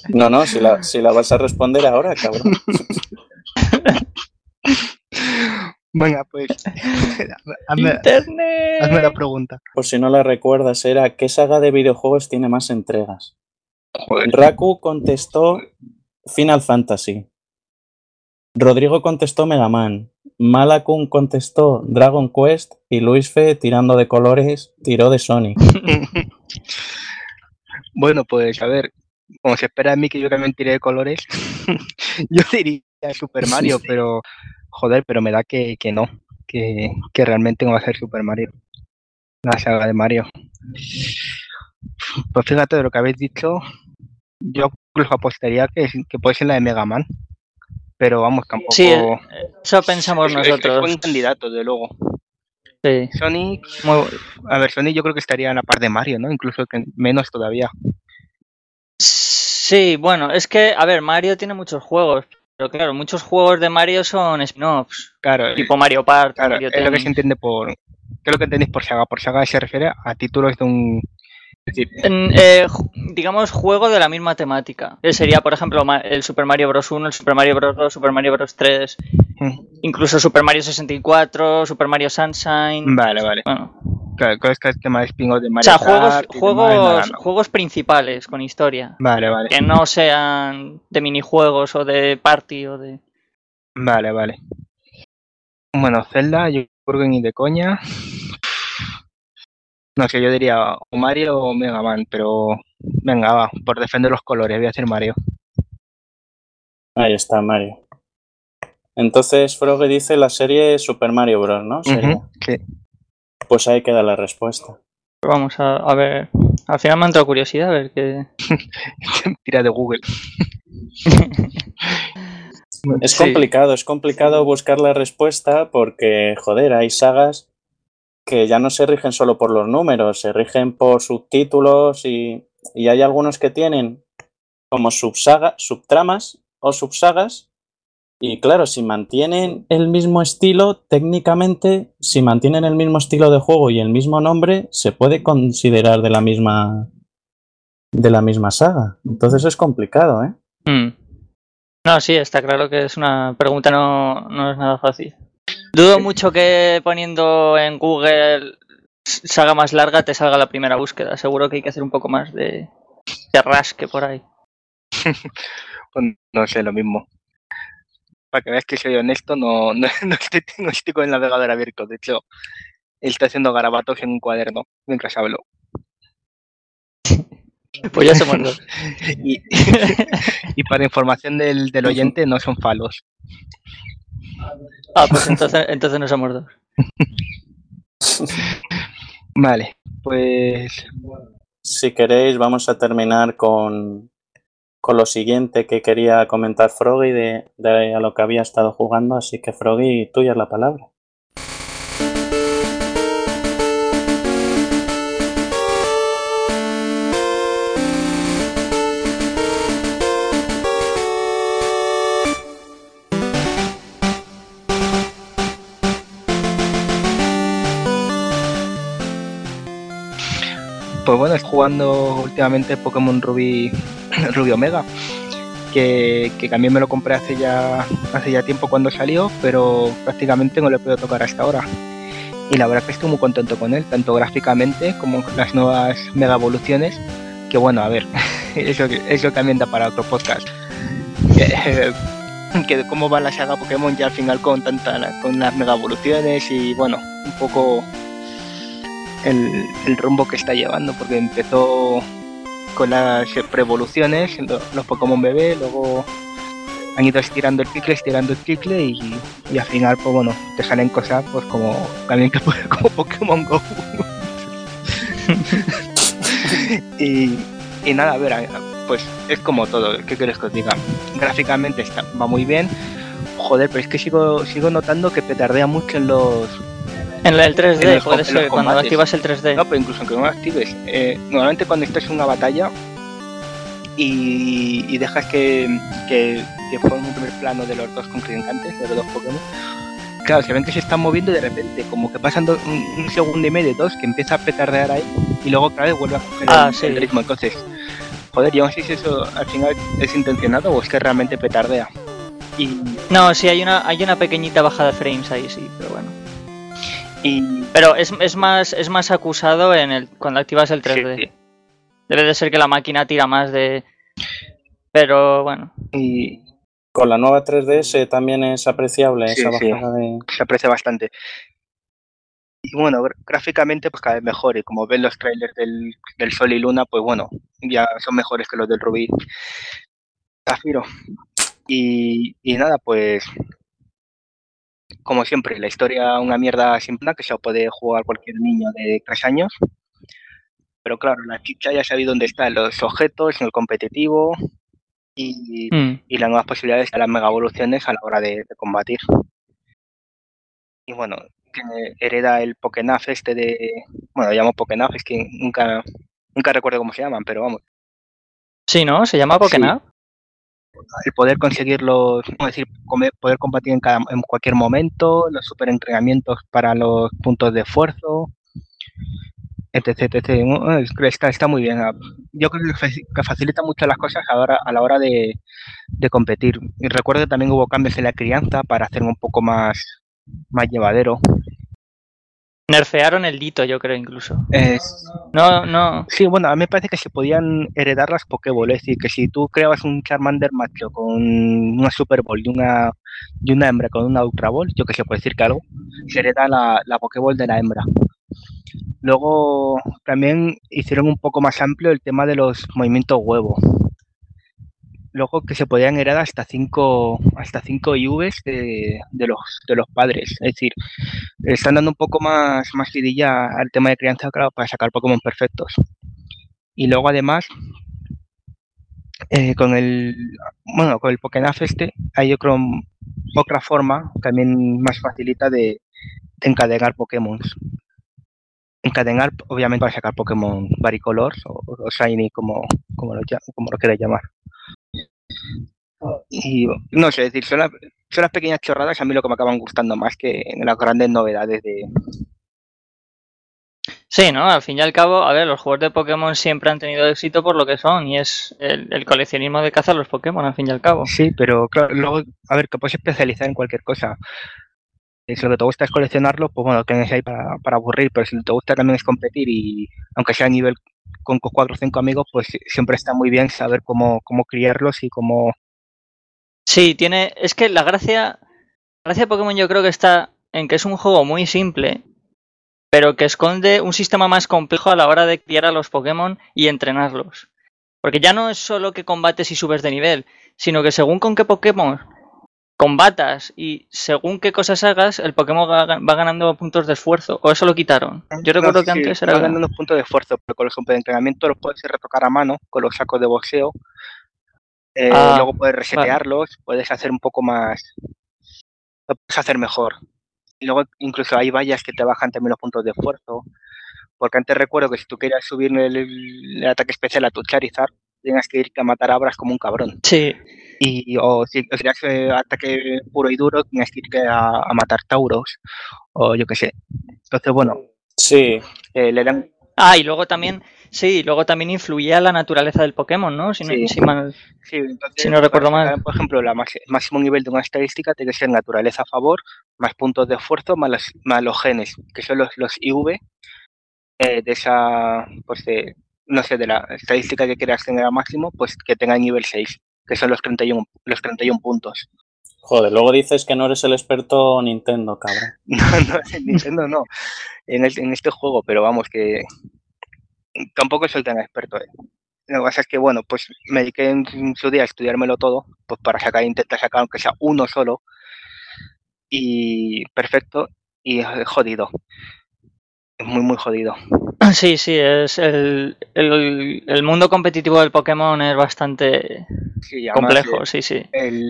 No, no, si la, si la vas a responder ahora, cabrón. Venga, pues. hazme, la pregunta. Por si no la recuerdas, era ¿qué saga de videojuegos tiene más entregas? Raku contestó Final Fantasy. Rodrigo contestó Mega Man. Malakun contestó Dragon Quest y Luis Fe, tirando de colores, tiró de Sonic. bueno, pues a ver, como se espera de mí que yo también tire de colores, yo diría Super Mario, pero joder, pero me da que, que no, que, que, realmente no va a ser Super Mario, la saga de Mario. Pues fíjate de lo que habéis dicho, yo incluso apostaría que, que puede ser la de Mega Man, pero vamos, tampoco... Sí, eso pensamos nosotros. Es, buen candidato, de luego. Sí. Sonic, a ver, Sonic yo creo que estaría en la par de Mario, ¿no? Incluso que menos todavía. Sí, bueno, es que, a ver, Mario tiene muchos juegos, pero claro, muchos juegos de Mario son spin-offs. Claro. Tipo Mario Park. Claro, es lo que se entiende por. Creo que entendéis por saga. Por saga se refiere a títulos de un. Eh, digamos, juego de la misma temática. sería, por ejemplo, el Super Mario Bros. 1, el Super Mario Bros. 2, Super Mario Bros. 3, mm. incluso Super Mario 64, Super Mario Sunshine. Vale, vale. Bueno. Claro, es que el tema de spin de Mario O sea, juegos, juegos, juegos principales con historia. Vale, vale. Que no sean de minijuegos o de party o de. Vale, vale. Bueno, Zelda, yo creo que ni de coña. No sé, yo diría o Mario o Mega Man, pero venga, va, por defender los colores, voy a decir Mario. Ahí está, Mario. Entonces, Frog dice la serie Super Mario Bros., ¿no? sí. Pues ahí queda la respuesta. Vamos a, ver. Al final me ha entrado curiosidad a ver qué. Tira de Google. es complicado, es complicado buscar la respuesta porque, joder, hay sagas que ya no se rigen solo por los números, se rigen por subtítulos y, y hay algunos que tienen como subsaga, subtramas o subsagas. Y claro, si mantienen el mismo estilo, técnicamente, si mantienen el mismo estilo de juego y el mismo nombre, se puede considerar de la misma de la misma saga. Entonces es complicado, ¿eh? Hmm. No, sí, está claro que es una pregunta no, no es nada fácil. Dudo mucho que poniendo en Google saga más larga te salga la primera búsqueda. Seguro que hay que hacer un poco más de, de rasque por ahí. pues no sé, lo mismo. Para que veas que soy honesto, no, no, estoy, no estoy, con el navegador abierto. De hecho, él está haciendo garabatos en un cuaderno mientras hablo. Pues ya somos dos. y, y, para información del, del, oyente, no son falos. Ah, pues entonces, entonces no somos dos. Vale, pues. Si queréis, vamos a terminar con, con lo siguiente que quería comentar Froggy de, de a lo que había estado jugando. Así que, Froggy, tuya la palabra. Pues bueno, jugando últimamente Pokémon Ruby, Ruby Omega, que, también me lo compré hace ya, hace ya tiempo cuando salió, pero prácticamente no lo he podido tocar hasta ahora. Y la verdad que estoy muy contento con él, tanto gráficamente como con las nuevas mega evoluciones, que bueno, a ver, eso, eso también da para otro podcast. Que, que cómo va la saga Pokémon ya al final con tanta, con las mega evoluciones y bueno, un poco el, el, rumbo que está llevando, porque empezó con las preevoluciones, los Pokémon bebé, luego han ido estirando el chicle, estirando el chicle y, y al final, pues bueno, te salen cosas pues como también que como Pokémon Go. y, y nada, a ver, pues es como todo, ¿qué quieres que os diga? Gráficamente está, va muy bien. Joder, pero es que sigo, sigo notando que petardea mucho en los, en el 3D, puede ser, cuando activas el 3D. No, pero incluso aunque no lo actives. Eh, normalmente cuando estás en una batalla y, y dejas que, que, que forme un primer plano de los dos contrincantes, de los dos Pokémon, claro, se ven que se están moviendo y de repente, como que pasan do, un, un, segundo y medio, dos, que empieza a petardear ahí y luego otra vez vuelve a coger ah, el, sí. el, ritmo. Entonces, joder, yo no sé si eso al final es intencionado o es que realmente petardea. Y... No, sí, hay una, hay una pequeñita bajada de frames ahí, sí, pero bueno. Y... Pero es, es, más, es más acusado en el cuando activas el 3D. Sí, sí. Debe de ser que la máquina tira más de... Pero bueno. Y... Con la nueva 3DS también es apreciable sí, esa sí. bajada de... Se aprecia bastante. Y bueno, gráficamente pues cada vez mejor. Y como ven los trailers del, del Sol y Luna, pues bueno, ya son mejores que los del Rubí Zafiro. Y, y nada, pues como siempre, la historia una mierda simple que se puede jugar cualquier niño de tres años. Pero claro, la chicha ya sabe dónde están los objetos en el competitivo y, mm. y las nuevas posibilidades de las mega evoluciones a la hora de, de combatir. Y bueno, que hereda el Pokénaf este de. Bueno, lo llamo Pokénaf, es que nunca, nunca recuerdo cómo se llaman, pero vamos. Sí, ¿no? ¿Se llama Pokénaf? Sí el poder conseguirlos, es decir, poder combatir en, cada, en cualquier momento, los super entrenamientos para los puntos de esfuerzo, etc. etc. Está, está muy bien. Yo creo que facilita mucho las cosas ahora, a la hora de, de competir. Y recuerdo que también hubo cambios en la crianza para hacerlo un poco más, más llevadero. Nerfearon el dito, yo creo, incluso. No, no. Sí, bueno, a mí me parece que se podían heredar las Pokéball. Es decir, que si tú creabas un Charmander macho con una Super Ball y una, y una hembra con una Ultra Ball, yo que sé, puedo decir que algo, se hereda la, la Pokéball de la hembra. Luego también hicieron un poco más amplio el tema de los movimientos huevo. Luego que se podían heredar hasta 5 hasta cinco IVs de, los, de los padres. Es decir, están dando un poco más, más al tema de crianza claro, para sacar Pokémon perfectos. Y luego además, eh, con el bueno, con el Pokénaf este, hay yo creo otra forma también más facilita de, de encadenar Pokémon. Encadenar, obviamente, para sacar Pokémon Varicolor o, o Shiny, como, como, lo, como lo quieras llamar. Y no sé, decir, son las, son las pequeñas chorradas a mí lo que me acaban gustando más que en las grandes novedades de, Sí, ¿no? Al fin y al cabo, a ver, los juegos de Pokémon siempre han tenido éxito por lo que son, y es el, coleccionismo de cazar los Pokémon, al fin y al cabo. Sí, pero claro, luego, a ver, que puedes especializar en cualquier cosa. Si lo que te gusta es coleccionarlo, pues bueno, tienes ahí para, para aburrir, pero si te gusta también es competir y aunque sea a nivel con cuatro o cinco amigos, pues siempre está muy bien saber cómo, cómo criarlos y cómo... Sí, tiene... Es que la gracia... La gracia de Pokémon yo creo que está en que es un juego muy simple, pero que esconde un sistema más complejo a la hora de criar a los Pokémon y entrenarlos. Porque ya no es solo que combates y subes de nivel, sino que según con qué Pokémon combatas y según qué cosas hagas, el Pokémon va ganando puntos de esfuerzo. ¿O eso lo quitaron? Yo recuerdo que antes era... Va ganando puntos de esfuerzo, pero con los de entrenamiento los puedes retocar a mano con los sacos de boxeo. Eh, ah, luego puedes resetearlos, puedes hacer un poco más... Lo puedes hacer mejor. Y luego incluso hay vallas que te bajan también los puntos de esfuerzo. Porque antes recuerdo que si tú querías subir el, ataque especial a tu Charizard, tenías que ir a matar abras como un cabrón. Sí. Y, o si querías eh, ataque puro y duro, tenías que ir a, matar Tauros. O yo qué sé. Entonces, bueno. Sí. Eh, le dan... Ah, y luego también Sí, luego también influía la naturaleza del Pokémon, ¿no? Si no, si no recuerdo mal. Por ejemplo, el máximo nivel de una estadística tiene que ser naturaleza a favor, más puntos de esfuerzo, más los, más los genes, que son los, los IV eh, de esa, pues de, no sé, de la estadística que quieras tener al máximo, pues que tenga nivel 6, que son los 31, los 31 puntos. Joder, luego dices que no eres el experto Nintendo, cabrón. no, no, en Nintendo no, en, en este juego, pero vamos, que tampoco soy tan experto. ¿eh? Lo que pasa es que, bueno, pues me dediqué en su día a estudiármelo todo, pues para sacar, intentar sacar aunque sea uno solo. Y perfecto, y jodido. Es muy, muy jodido. Sí, sí, es el, el, mundo competitivo del Pokémon es bastante complejo, sí, sí.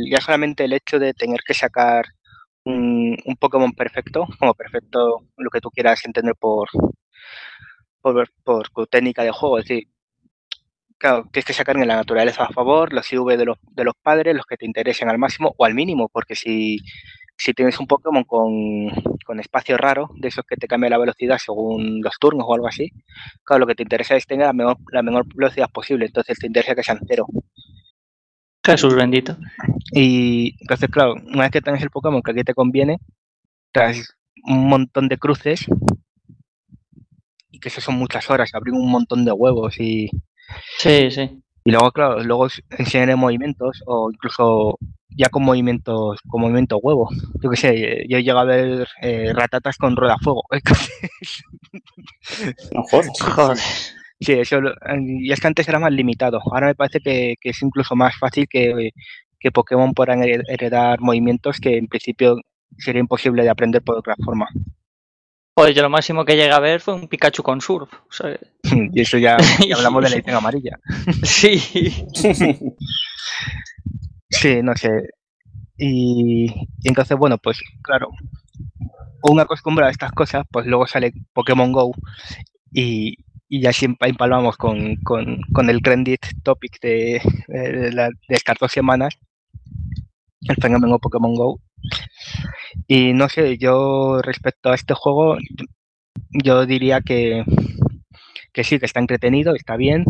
ya solamente el hecho de tener que sacar un, un Pokémon perfecto, como perfecto lo que tú quieras entender por, por, por tu técnica de juego. Es decir, claro, tienes que sacar en la naturaleza a favor, los IV de los, de los padres, los que te interesen al máximo o al mínimo, porque si, si tienes un Pokémon con, con espacio raro, de esos que te cambia la velocidad según los turnos o algo así, claro, lo que te interesa es tener la menor, la menor velocidad posible, entonces te interesa que sean cero. Jesús bendito. Y entonces, claro, una vez que tienes el Pokémon que aquí te conviene, traes un montón de cruces que eso son muchas horas, abrir un montón de huevos y... Sí, sí. Y luego, claro, luego enseñaré movimientos o incluso ya con movimientos, con movimiento huevo. Yo qué sé, yo he llegado a ver eh, ratatas con rueda fuego. no joder. Sí, eso, y es que antes era más limitado. Ahora me parece que, que es incluso más fácil que, que Pokémon puedan heredar movimientos que en principio sería imposible de aprender por otra forma. Pues yo lo máximo que llegué a ver fue un Pikachu con surf. y eso ya, hablamos de la edición amarilla. sí. sí, no sé. Y, entonces, bueno, pues claro, uno acostumbra a estas cosas, pues luego sale Pokémon Go y, y ya siempre empalmamos con, con, con el trending topic de, de, de estas dos semanas, el fenómeno Pokémon Go. Y no sé, yo respecto a este juego, yo diría que, que sí, que está entretenido, está bien.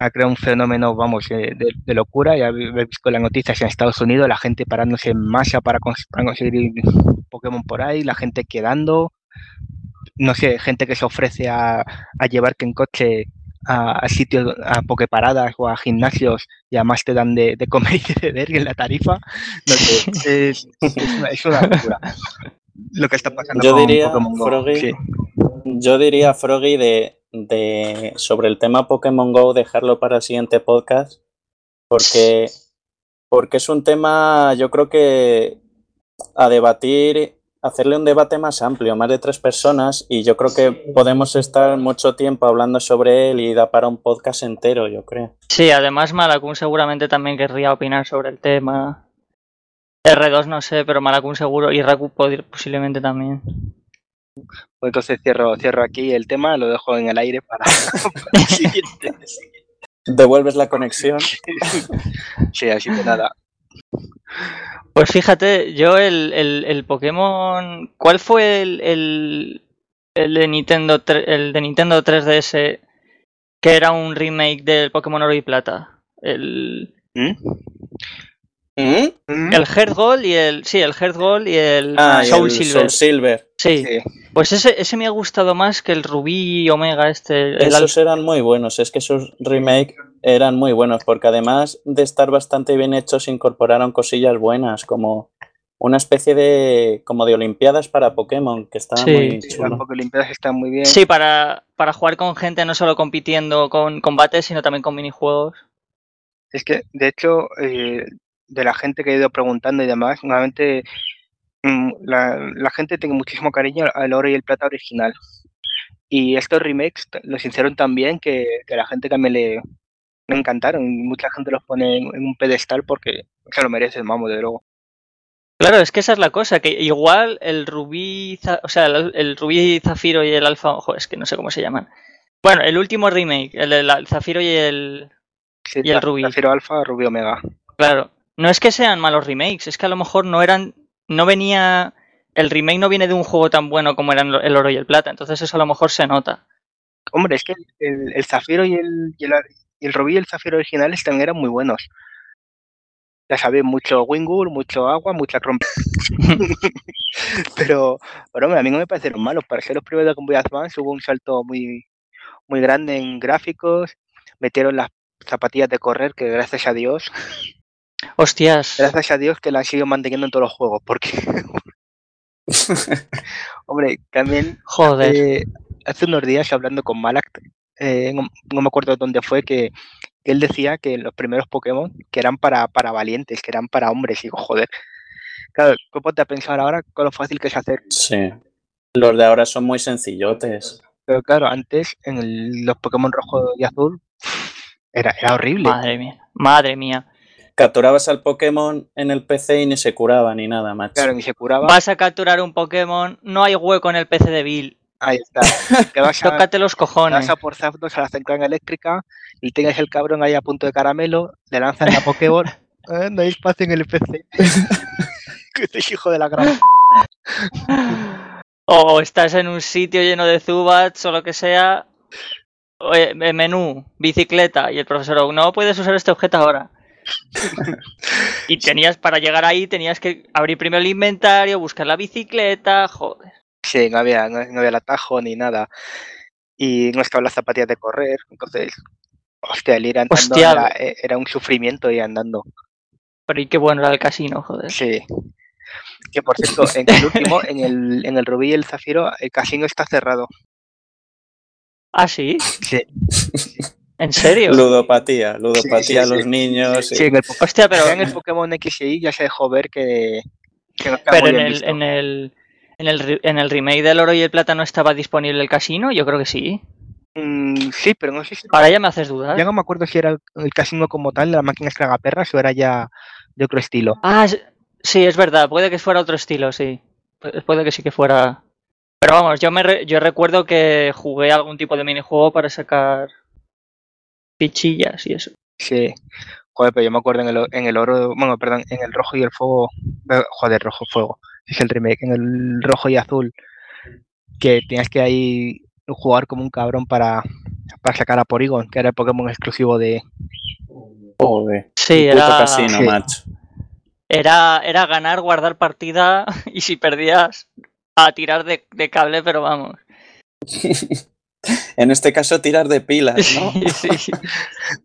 Ha creado un fenómeno, vamos, de, locura. Ya he visto las noticias en Estados Unidos, la gente parándose en masa para, conseguir Pokémon por ahí, la gente quedando. No sé, gente que se ofrece a, a llevar que en coche a, sitios, a pokeparadas o a gimnasios y además te dan de, comer y de beber en la tarifa. No sé, es, una, locura. Lo que está pasando yo diría, Froggy, Yo diría, Froggy, de, de, sobre el tema Pokémon Go, dejarlo para el siguiente podcast, porque, porque es un tema, yo creo que a debatir hacerle un debate más amplio, más de tres personas, y yo creo que podemos estar mucho tiempo hablando sobre él y da para un podcast entero, yo creo. Sí, además Malakun seguramente también querría opinar sobre el tema. R2 no sé, pero Malakun seguro y Raku posiblemente también. Pues entonces cierro, cierro aquí el tema, lo dejo en el aire para, para el siguiente. Devuelves la conexión. sí, así que nada. Pues fíjate, yo el, el, el Pokémon. ¿Cuál fue el, el, el, de Nintendo, el de Nintendo 3DS que era un remake del Pokémon Oro y Plata? El. ¿Mm? ¿Mm? El Heart Gold y el. Sí, el Heart Gold y el Ah, y Soul el Silver. Soul Silver. Sí. Sí. Pues ese, ese me ha gustado más que el Rubí Omega este. El Esos eran muy buenos, es que esos remake eran muy buenos, porque además de estar bastante bien hechos, incorporaron cosillas buenas, como una especie de como de olimpiadas para Pokémon, que Sí. muy Sí, chulo. las Pokélimpiadas están muy bien. Sí, para, para jugar con gente, no solo compitiendo con combates, sino también con minijuegos. Es que, de hecho, eh, de la gente que he ido preguntando y demás, normalmente mm, la, la gente tiene muchísimo cariño al oro y el plata original. Y estos remakes los hicieron tan bien que, que la gente también le, le encantaron. Y mucha gente los pone en, en un pedestal porque se lo merecen, vamos, de luego. Claro, es que esa es la cosa, que igual el rubí, o sea, el, el rubí zafiro y el alfa, ojo, es que no sé cómo se llaman. Bueno, el último remake, el, zafiro y el, Sí, Y el Rubí. Zafiro Alfa, Rubí Omega. claro, no es que sean malos remakes, es que a lo mejor no eran, no venía, el remake no viene de un juego tan bueno como eran el oro y el plata, entonces eso a lo mejor se nota. Hombre, es que el, el Zafiro y el, y el, y el Rubí y el Zafiro originales también eran muy buenos. Ya sabéis, mucho Wingull, mucho agua, mucha trompa. pero, pero hombre, a mí no me parecieron malos. Para ser los primeros de Game Boy Advance hubo un salto muy, muy grande en gráficos. Metieron las zapatillas de correr, que gracias a Dios, Hostias, gracias a Dios que la han seguido manteniendo en todos los juegos. Porque, hombre, también joder. Eh, hace unos días hablando con Malak, eh, no, no me acuerdo dónde fue, que él decía que los primeros Pokémon que eran para, para valientes, que eran para hombres. Y digo, joder. Claro, ¿cómo ponte a pensar ahora con lo fácil que es hacer? Sí. Los de ahora son muy sencillotes. Pero claro, antes en el- los Pokémon rojo y azul era, era horrible. Madre mía, madre mía. Capturabas al Pokémon en el PC y ni se curaba ni nada, macho. Claro, ni se curaba. Vas a capturar un Pokémon, no hay hueco en el PC de Bill. Ahí está. Te vas a, Tócate los cojones. vas a por Zapdos a la central eléctrica y tienes el cabrón ahí a punto de caramelo, le lanzas la Pokéball. "Eh, no hay espacio en el PC. que sois hijo de la gran. O estás en un sitio lleno de Zubats o lo que sea. Oye, menú, bicicleta. Y el profesor, "Oh, no puedes usar este objeto ahora. y tenías, para llegar ahí, tenías que abrir primero el inventario, buscar la bicicleta. Joder. Sí, no había, no, no había el atajo ni nada. Y no estaban las zapatillas de correr. Entonces, hostia, el ir andando Hostia. era, era un sufrimiento ir andando. Pero y qué bueno era el casino, joder. Sí. Que por cierto, en el último, en el, en el Rubí y el Zafiro, el casino está cerrado. Ah, sí, Sí, en serio. Ludopatía, ludopatía Sí, sí, a los sí. niños. sí en, el, Hostia, pero, ya en el Pokémon X y Y ya se dejó ver que, que no está pero muy en bien el, visto. en el en el re- en el remake del oro y el plata no estaba disponible el casino, yo creo que sí. Mm, sí, pero no sé si Ahora ya me haces dudar. Ya no me acuerdo si era el, el casino como tal, de las máquinas tragaperras, o era ya de otro estilo. Ah, es- sí, es verdad, puede que fuera otro estilo, sí. Pu- Puede que sí que fuera. Pero vamos, yo me re- yo recuerdo que jugué algún tipo de minijuego para sacar fichillas y eso. Sí. Joder, pero yo me acuerdo en el, o- en el oro, bueno, perdón, en el rojo y el fuego. eh, Joder, rojo fuego. Es el remake. En el rojo y azul. Que tenías que ahí jugar como un cabrón para, para sacar a Porygon, que era el Pokémon exclusivo de. Joder. Sí, Puto era, casino, Sí. macho. era, era ganar, guardar partida y si perdías, a tirar de, de cable, pero vamos. En este caso, tirar de pilas, ¿no? Sí, sí.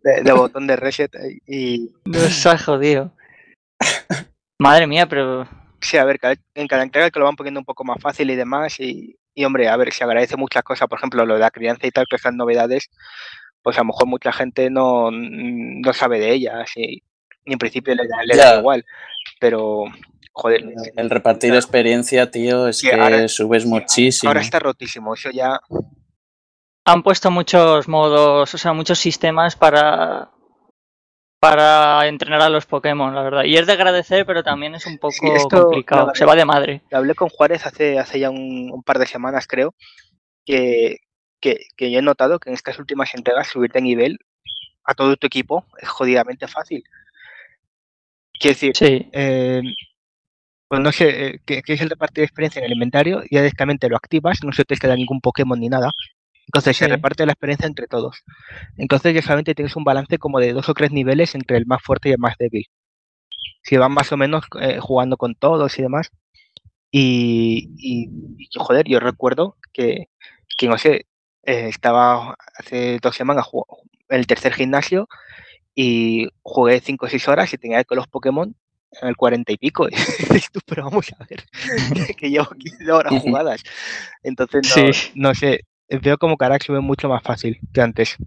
de, de botón de reset. Y Nos ha jodido. Madre mía, pero. Sí, a ver, en cada entrega que lo van poniendo un poco más fácil y demás. Y, y hombre, a ver, se agradece muchas cosas, por ejemplo, lo de la crianza y tal, que estas novedades, pues a lo mejor mucha gente no, no sabe de ellas y, y en principio le, da- le da Ya. igual. Pero, joder, El repartir experiencia, tío, es Sí, que ahora- subes muchísimo. ahora está rotísimo. Eso ya, han puesto muchos modos, o sea, muchos sistemas para para entrenar a los Pokémon, la verdad. Y es de agradecer, pero también es un poco Sí, esto, complicado. Se va de madre. lo hablé con Juárez hace, hace ya un, un par de semanas, creo, que, que, que yo he notado que en estas últimas entregas subir de nivel a todo tu equipo es jodidamente fácil. Quiero decir, eh, pues no sé, eh, que, es el repartir de experiencia en el inventario y directamente lo activas, no se te queda ningún Pokémon ni nada. Entonces se reparte la experiencia entre todos. Entonces ya solamente tienes un balance como de dos o tres niveles entre el más fuerte y el más débil. Si van más o menos eh, jugando con todos y demás. Y, y, joder, yo recuerdo que, que no sé, estaba hace dos semanas en el tercer gimnasio y jugué 5 o 6 horas y tenía que los Pokémon en el 40 y pico. pero vamos a ver, que llevo 15 horas jugadas. Entonces, no, sé, veo como Karak sube mucho más fácil que antes.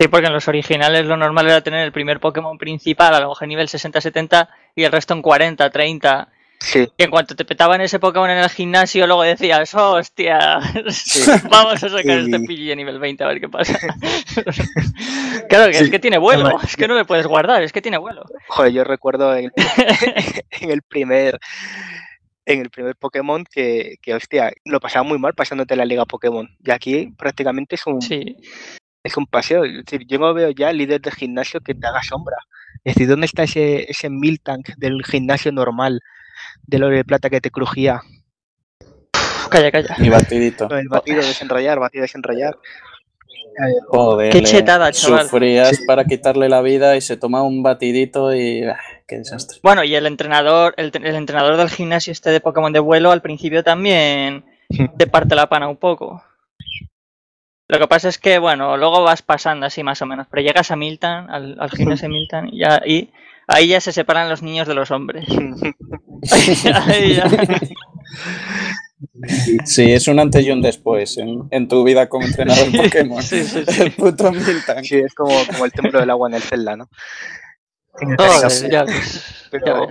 Sí, porque en los originales lo normal era tener el primer Pokémon principal a lo mejor nivel 60-70 y el resto en 40, 30. Sí. Y en cuanto te petaban ese Pokémon en el gimnasio, luego decías, hostia, vamos a sacar este Pidgey a nivel 20 a ver qué pasa. claro, que es que tiene vuelo, es que no le puedes guardar, es que tiene vuelo. Joder, yo recuerdo en el, primer en el primer Pokémon que, que, hostia, lo pasaba muy mal pasándote la liga Pokémon. Y aquí prácticamente es un, es un paseo. Es decir, yo no veo ya líder de gimnasio que te haga sombra. Es decir, ¿dónde está ese, ese Miltank del gimnasio normal? del oro de plata que te crujía. Calla, calla. Mi batidito. el batido, desenrollar, batido, desenrollar. Joder, qué chetada, chaval. Sufrías para quitarle la vida y se toma un batidito y. Ah, qué desastre. Bueno, y el entrenador, el, entrenador del gimnasio este de Pokémon de vuelo al principio también te parte la pana un poco. Lo que pasa es que, bueno, luego vas pasando así más o menos, pero llegas a Milton, al, gimnasio de Milton, y, ya, y ahí ya se separan los niños de los hombres. Sí, es un antes y un después en, tu vida como entrenador de Pokémon. Sí, sí, sí. El puto Miltank. Sí, es como, como el templo del agua en el Zelda, ¿no? ya ves, Pero,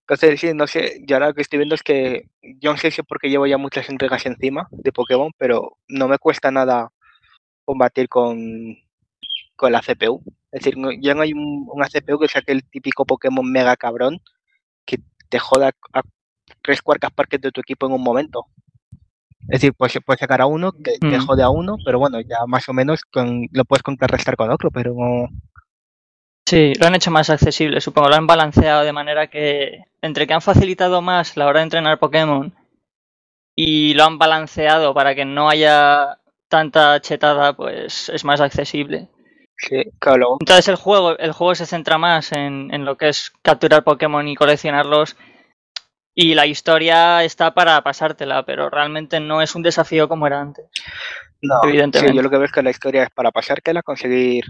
Entonces, sí, no sé, yo ahora lo que estoy viendo es que yo no sé si es porque llevo ya muchas entregas encima de Pokémon, pero no me cuesta nada combatir con, con la CPU. Es decir, ya no hay un, una CPU que sea el típico Pokémon mega cabrón que te joda a tres cuartas partes de tu equipo en un momento. Es decir, pues puedes sacar a uno que te mm. jode a uno, pero bueno, ya más o menos lo puedes contrarrestar con otro, pero no. Sí, lo han hecho más accesible, supongo, lo han balanceado de manera que entre que han facilitado más la hora de entrenar Pokémon y lo han balanceado para que no haya tanta chetada, pues es más accesible. Entonces el juego, el juego se centra más en, lo que es capturar Pokémon y coleccionarlos. Y la historia está para pasártela, pero realmente no es un desafío como era antes. No, evidentemente. yo lo que veo es que la historia es para pasártela, conseguir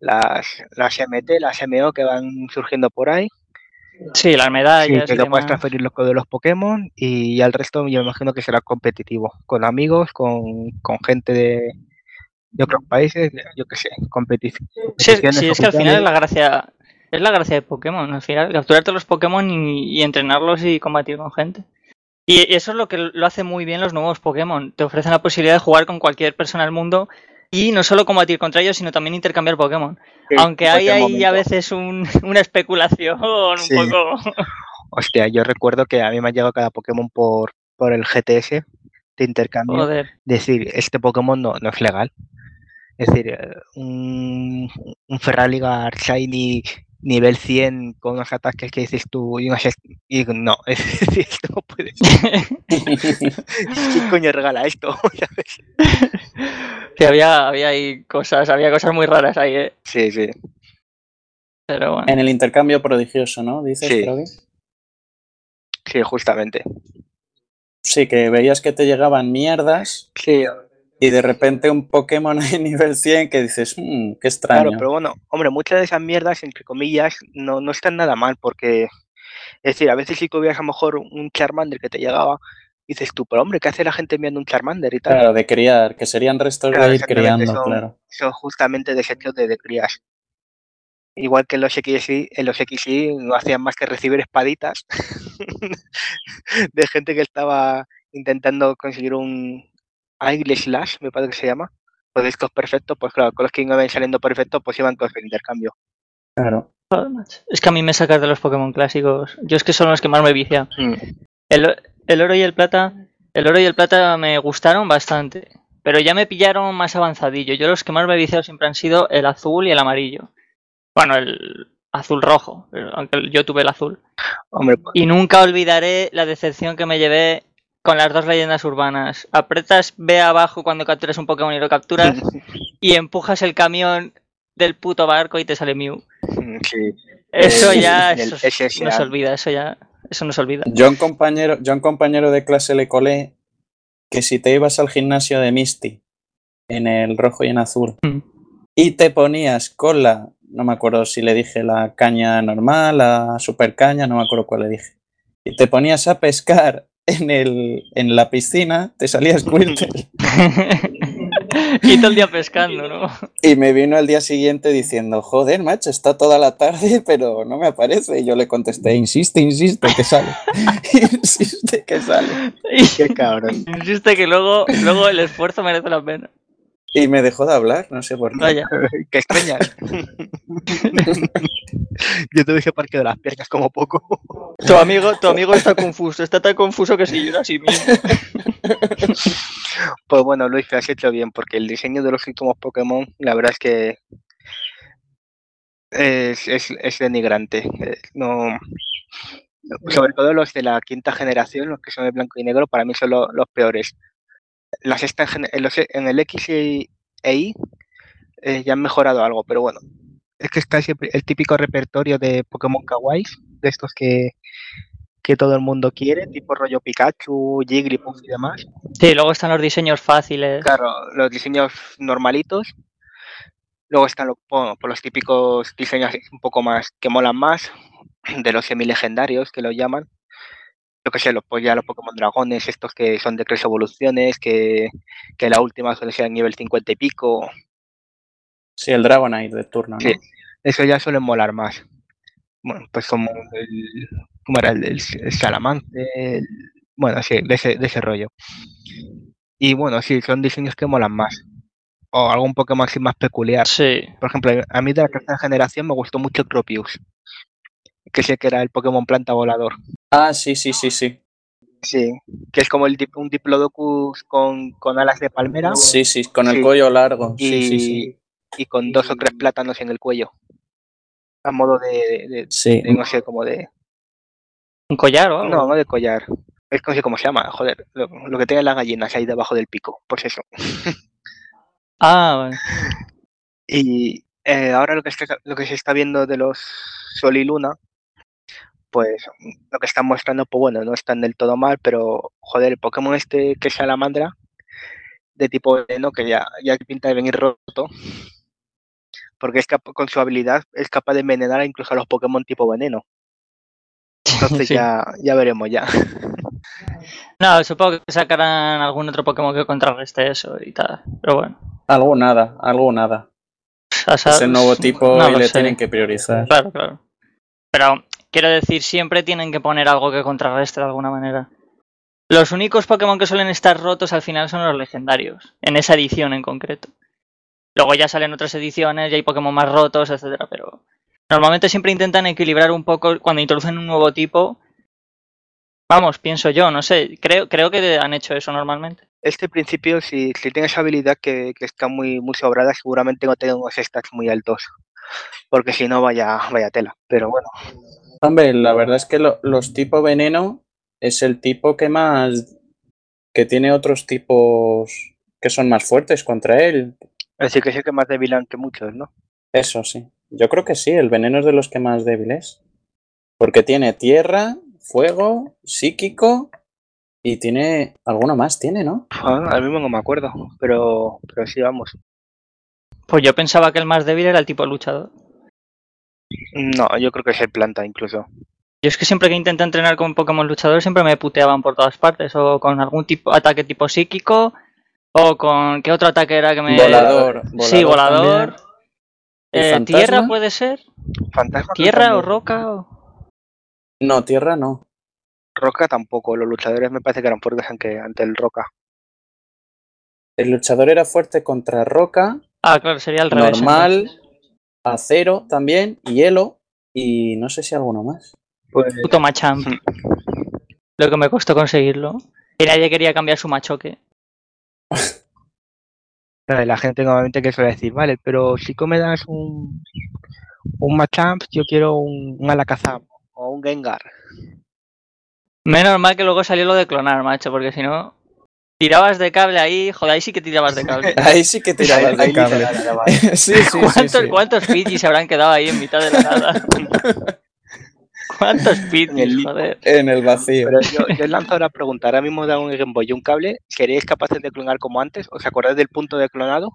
las, las MT, las MO que van surgiendo por ahí. Sí, las medallas. Sí, que lo puedes transferir los de los Pokémon y al resto yo imagino que será competitivo, con amigos, con, con gente de, de otros países, yo qué sé, competición. Sí, sí, es que al final es la gracia, es la gracia de Pokémon, al final, capturarte los Pokémon y, entrenarlos y combatir con gente. Y eso es lo que lo hace muy bien los nuevos Pokémon. Te ofrecen la posibilidad de jugar con cualquier persona del mundo y no solo combatir contra ellos, sino también intercambiar Pokémon. Aunque hay ahí a veces una especulación un poco. Hostia, yo recuerdo que a mí me ha llegado cada Pokémon por, por el GTS de intercambio. Decir, este Pokémon no, no es legal. Es decir, eh, un, un Ferraliga Shiny nivel 100 con unos ataques que dices tú y, y no, esto no puede ser. ¿Quién coño regala esto? sí, había, había ahí cosas, había cosas muy raras ahí, ¿eh? Sí, sí. Pero bueno. En el intercambio prodigioso, ¿no? Dices, sí. Sí, justamente. Sí, que veías que te llegaban mierdas. Sí, y de repente un Pokémon a nivel 100 que dices, mmm, qué extraño. Claro, pero bueno, hombre, muchas de esas mierdas, entre comillas, no, no están nada mal, porque, es decir, a veces si tuvieras a lo mejor un Charmander que te llegaba, dices tú, pero hombre, ¿qué hace la gente enviando un Charmander y tal? Claro, de criar, que serían restos de ir criando, claro. Son justamente desechos de, de crías. Igual que en los XY, en los XY no hacían más que recibir espaditas de gente que estaba intentando conseguir un, Aigle Slash, me parece que se llama, los discos perfectos, pues claro, con los que iban saliendo perfectos, pues iban todos el intercambio. Claro. Es que a mí me sacas de los Pokémon clásicos. Yo es que son los que más me vician. Mm. El, oro y el plata. El oro y el plata me gustaron bastante. pero ya me pillaron más avanzadillo. Yo los que más me he viciado siempre han sido el azul y el amarillo. Bueno, el azul rojo, aunque yo tuve el azul. Hombre, pues Y nunca olvidaré la decepción que me llevé con las dos leyendas urbanas. Apretas B abajo cuando capturas un Pokémon y lo capturas y empujas el camión del puto barco y te sale Mew. sí. Eso El- ya eso no se olvida, eso ya eso no se olvida. Yo a un compañero, yo un compañero de clase le colé que si te ibas al gimnasio de Misty, en el rojo y en azul, Mm. y te ponías con la, no me acuerdo si le dije la caña normal, la super caña, no me acuerdo cuál le dije, y te ponías a pescar en, el, en la piscina, te salías Squirtle. y todo el día pescando, ¿no? Y me vino al día siguiente diciendo, joder, macho, está toda la tarde, pero no me aparece. Y yo le contesté, insiste, insiste, que sale. insiste, que sale. Qué cabrón. insiste que luego, luego el esfuerzo merece la pena. Y me dejó de hablar, no sé por qué. Vaya. Qué extrañas. Yo te dije parque de las piernas como poco. Tu amigo, tu amigo está confuso, está tan confuso que si llora así mismo. Pues bueno, Luis, has hecho bien, porque el diseño de los últimos Pokémon, la verdad es que es, es, es denigrante. Eh, No, sobre todo los de la quinta generación, los que son de blanco y negro, para mí son lo- los peores. Las gen- en, los- en el X y e Y eh, ya han mejorado algo, pero bueno. Es que está siempre el típico repertorio de Pokémon Kawaii, de estos que, que todo el mundo quiere, tipo rollo Pikachu, Jigglypuff y demás. Sí, luego están los diseños fáciles. Claro, los diseños normalitos. Luego están los, bueno, pues los típicos diseños un poco más que molan más, de los semilegendarios que lo llaman. Yo que sé, los, pues ya los Pokémon Dragones, estos que son de tres evoluciones, que, que la última suele ser a nivel 50 y pico. Sí, el Dragonite de turno, ¿no? Sí. Eso ya suelen molar más. Bueno, pues como el. ¿Cómo era? El, el, el- bueno, sí, de ese, de ese rollo. Y bueno, sí, son diseños que molan más. O algún Pokémon así más peculiar. Sí. Por ejemplo, a mí de la tercera generación me gustó mucho Cropius. Que sé que era el Pokémon planta volador. Ah, sí, sí, sí, sí. Sí. Que es como el, dip- un Diplodocus con, con alas de palmera Sí, sí, con el Sí. cuello largo. y, Sí, sí, sí. y con dos o tres plátanos en el cuello. A modo de, de- de- Sí, de, no sé, como de... Un collar o algo. No, no de collar. Es sé cómo se llama, joder. Lo, lo que tienen las gallinas ahí debajo del pico. Pues eso. Ah, vale. Y eh, ahora lo que, está, lo que se está viendo de los Sol y Luna, pues lo que están mostrando, pues bueno, no están del todo mal, pero joder, el Pokémon este que es Salamandra, de tipo veneno, que ya, ya pinta de venir roto, porque es cap- con su habilidad es capaz de envenenar incluso a los Pokémon tipo veneno. Entonces Sí. ya, ya veremos ya. No, supongo que sacarán algún otro Pokémon que contrarreste eso y tal. Pero bueno. algo nada, algo nada. Es el nuevo tipo no y lo le sé. tienen que priorizar. Claro, claro. Pero quiero decir, siempre tienen que poner algo que contrarreste de alguna manera. Los únicos Pokémon que suelen estar rotos al final son los legendarios, en esa edición en concreto. Luego ya salen otras ediciones y hay Pokémon más rotos, etcétera, pero normalmente siempre intentan equilibrar un poco cuando introducen un nuevo tipo. Vamos, pienso yo, no sé, creo, creo que han hecho eso normalmente. Este principio, si, si tienes habilidad que, que está muy, muy sobrada, seguramente no tenga unos stats muy altos. Porque si no, vaya, vaya tela. Pero bueno, Hombre, la verdad es que lo- los tipo veneno es el tipo que más. que tiene otros tipos que son más fuertes contra él. así que sí que más débil que muchos, ¿no? Eso sí. Yo creo que sí, el veneno es de los que más débil es. Porque tiene tierra, fuego, psíquico y tiene. alguno más tiene, ¿no? Ah, Ahora mismo no me acuerdo, pero, pero sí, vamos. Pues yo pensaba que el más débil era el tipo luchador. No, yo creo que es el planta incluso. Yo es que siempre que intento entrenar con Pokémon luchador siempre me puteaban por todas partes, o con algún tipo ataque tipo psíquico, o con qué otro ataque era que me Volador. sí, volador. ¿El Eh, tierra puede ser, Fantasma. tierra o roca o... No, tierra no. Roca tampoco. Los luchadores me parece que eran fuertes ante, ante el Roca. El luchador era fuerte contra roca, Ah, claro, sería revés. normal, entonces. Acero también, hielo y no sé si alguno más. Pues, Puto Machamp. Lo que me costó conseguirlo. Y nadie quería cambiar su machoque. La gente normalmente que suele decir, vale, pero si tú me das un, un Machamp, yo quiero un, un Alakazam o un Gengar. Menos mal que luego salió lo de clonar, macho, porque si no, tirabas de cable ahí, joder, ahí sí que tirabas de cable. ahí sí que tirabas de cable. sí, sí, ¿Cuántos, sí, ¿Cuántos se habrán quedado ahí en mitad de la nada? ¿Cuántos Pidgeys, joder? En el vacío. Pero yo, yo lanzo la pregunta, ahora mismo da un Game Boy y un cable, ¿seríais capaces de clonar como antes? ¿Os acordáis del punto de clonado?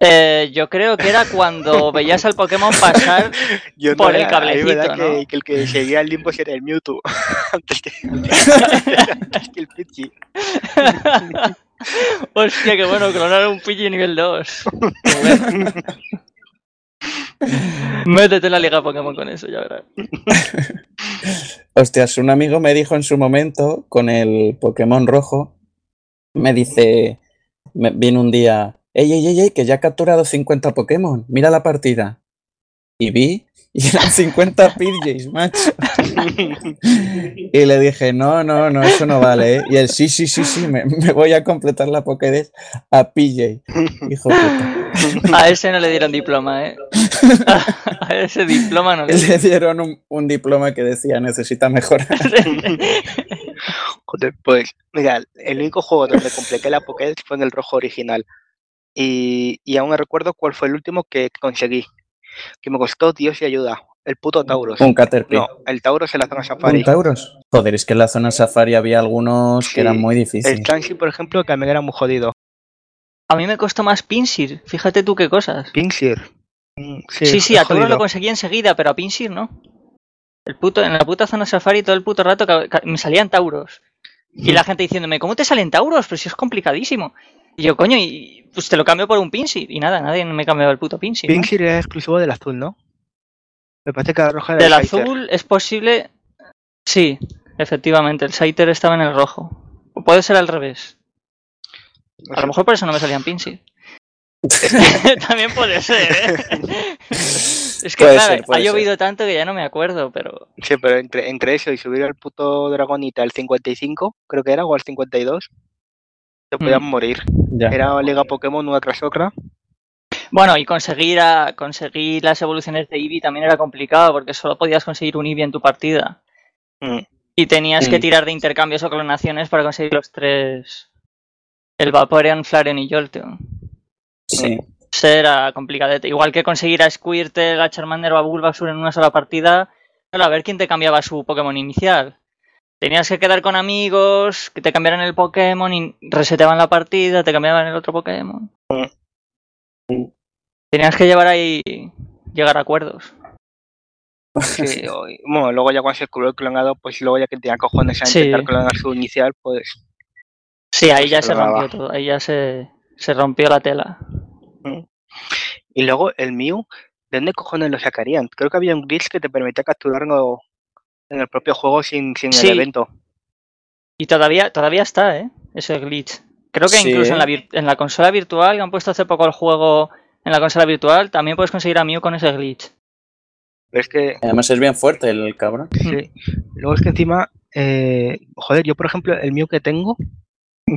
Eh, yo creo que era cuando veías al Pokémon pasar por el cablecito, ¿no? que, el que seguía el limbo era el Mewtwo antes que, antes que el Pidgey. Hostia, qué bueno, clonar un Pidgey nivel 2. Métete en la liga Pokémon con eso, ya verás. Hostias, un amigo me dijo en su momento, con el Pokémon rojo, me dice, me, viene un día, ey, ey, ey, ey, que ya ha capturado 50 Pokémon, mira la partida. Y vi, y eran 50 PJs, macho. y le dije, no, no, no, eso no vale. ¿eh? Y él, sí, sí, sí, sí, me, me, voy a completar la Pokédex a PJ. Hijo puta. A ese no le dieron diploma, ¿eh? A ese diploma no le dieron. Le dieron un, un diploma que decía, necesita mejorar. Joder, pues, mira, el único juego donde completé la Pokédex fue en el rojo original. Y, y aún me recuerdo cuál fue el último que conseguí. Que me costó Dios y ayuda. El puto Tauros. Un Caterpie. No, el Tauros en la zona Safari. ¿Un Tauros? Joder, es que en la zona Safari había algunos sí, que eran muy difíciles. El Chansey, por ejemplo, que también era muy jodido. A mí me costó más Pinsir. Fíjate tú qué cosas. Pinsir. Sí, sí, sí a Tauros lo conseguí enseguida, pero a Pinsir no. El puto, en la puta zona Safari todo el puto rato me salían Tauros. Y la gente diciéndome, ¿cómo te salen Tauros? Pero si es complicadísimo. Y yo, coño, y pues te lo cambio por un Pinsir. Y nada, nadie me cambiado el puto Pinsir. Pinsir ¿no? era exclusivo del azul, ¿no? Me parece que la roja era Del el azul es posible. Sí, efectivamente. El Saiter estaba en el rojo. O puede ser al revés. A lo mejor por eso no me salían Pinsir. También puede ser, ¿eh? Es que, Puede claro, ser, ha ser. llovido tanto que ya no me acuerdo, pero. Sí, pero entre, entre eso y subir al puto Dragonita al 55, creo que era, o al 52, te podían Mm. morir. Ya. Era Liga Pokémon una tras otra. Bueno, y conseguir, a, conseguir las evoluciones de Eevee también era complicado porque solo podías conseguir un Eevee en tu partida. Mm. Y tenías que tirar de intercambios o clonaciones para conseguir los tres. El Vaporeon, Flareon y Jolteon. Sí. Era complicadete. Igual que conseguir a Squirtle, a Charmander o a Bulbasaur en una sola partida. Claro, a ver quién te cambiaba su Pokémon inicial. Tenías que quedar con amigos, que te cambiaran el Pokémon y reseteaban la partida, te cambiaban el otro Pokémon. Tenías que llevar ahí. llegar a acuerdos. Sí, o- bueno, luego ya cuando se descubrió el clonado, pues luego ya que tenía cojones a Sí. intentar clonar su inicial, pues Sí, ahí ya Se se rompió todo, ahí ya se, se rompió la tela. Y luego el Mew, ¿de dónde cojones lo sacarían? Creo que había un glitch que te permitía capturarlo en el propio juego sin, sin Sí. el evento. Y todavía, todavía está, ¿eh? Ese glitch. Creo que Sí. incluso en la, en la consola virtual, que han puesto hace poco el juego en la consola virtual, también puedes conseguir a Mew con ese glitch. Pero es que, Además es bien fuerte el cabrón. sí. Luego es que encima, eh, joder, yo por ejemplo, el Mew que tengo,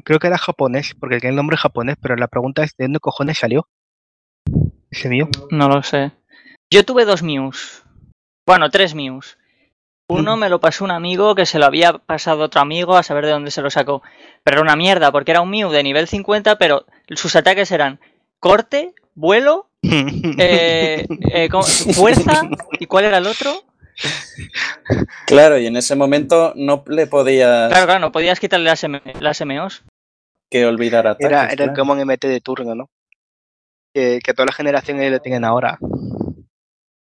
creo que era japonés, porque tiene el nombre japonés, pero la pregunta es, ¿de dónde cojones salió? Ese Mew. No lo sé. Yo tuve dos Mews. Bueno, tres Mews. Uno Mm. me lo pasó un amigo que se lo había pasado otro amigo a saber de dónde se lo sacó. Pero era una mierda, porque era un Mew de nivel 50, pero sus ataques eran corte, vuelo, eh, eh, fuerza, ¿y cuál era el otro? Claro, y en ese momento no le podías Claro, claro, no podías quitarle las, M- las MOs. que olvidar ataques. Era, era el claro. Pokémon MT de turno, ¿no? Que, que todas las generaciones lo tienen ahora.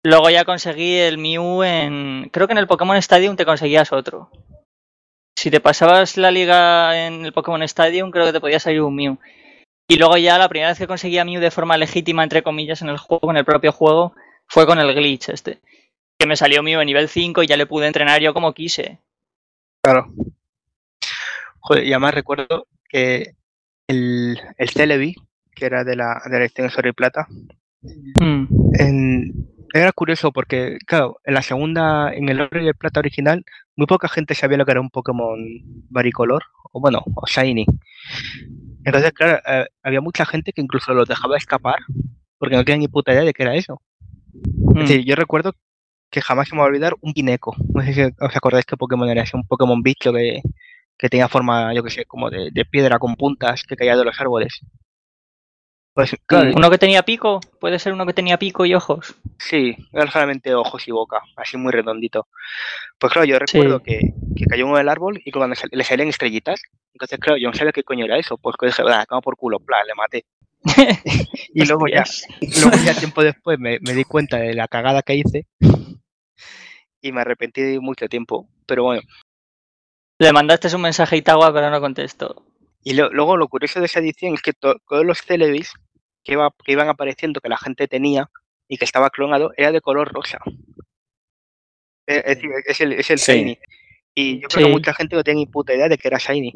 Luego ya conseguí el Mew en... Creo que en el Pokémon Stadium te conseguías otro. Si te pasabas la liga en el Pokémon Stadium, creo que te podía salir un Mew. Y luego ya la primera vez que conseguí a Mew de forma legítima, entre comillas, en el juego, en el propio juego, fue con el glitch este. Que me salió Mew en nivel 5 y ya le pude entrenar yo como quise. Claro. Joder, y además recuerdo que el, el Celebi, que era de la, de la edición y Plata, Mm. en- era curioso porque, claro, en la segunda, en el Oro y el Plata original, muy poca gente sabía lo que era un Pokémon varicolor, o bueno, o Shiny. Entonces, claro, eh, había mucha gente que incluso los dejaba escapar porque no tenían ni puta idea de qué era eso. Es decir, mm. yo recuerdo que jamás se me va a olvidar un pineco. No sé si os acordáis que Pokémon era ese, un Pokémon bicho que, que tenía forma, yo que sé, como de, de, piedra con puntas que caía de los árboles. Pues, claro, ¿Uno que tenía pico? ¿Puede ser uno que tenía pico y ojos? Sí, era solamente ojos y boca, así muy redondito. Pues claro, yo recuerdo que, que, cayó uno del árbol y cuando le salían estrellitas, entonces claro, yo no sabía qué coño era eso, pues dije, ah, como por culo, plan, le maté. y luego ya, luego ya tiempo después me, me, di cuenta de la cagada que hice y me arrepentí de mucho tiempo, pero bueno. Le mandaste un mensaje a Itagua, pero no contestó. Y luego lo curioso de esa edición es que todos los Celebis que, que iban apareciendo, que la gente tenía y que estaba clonado, era de color rosa. Es, decir, es el, es el Shiny. Y yo creo que mucha gente no tenía ni puta idea de que era Shiny.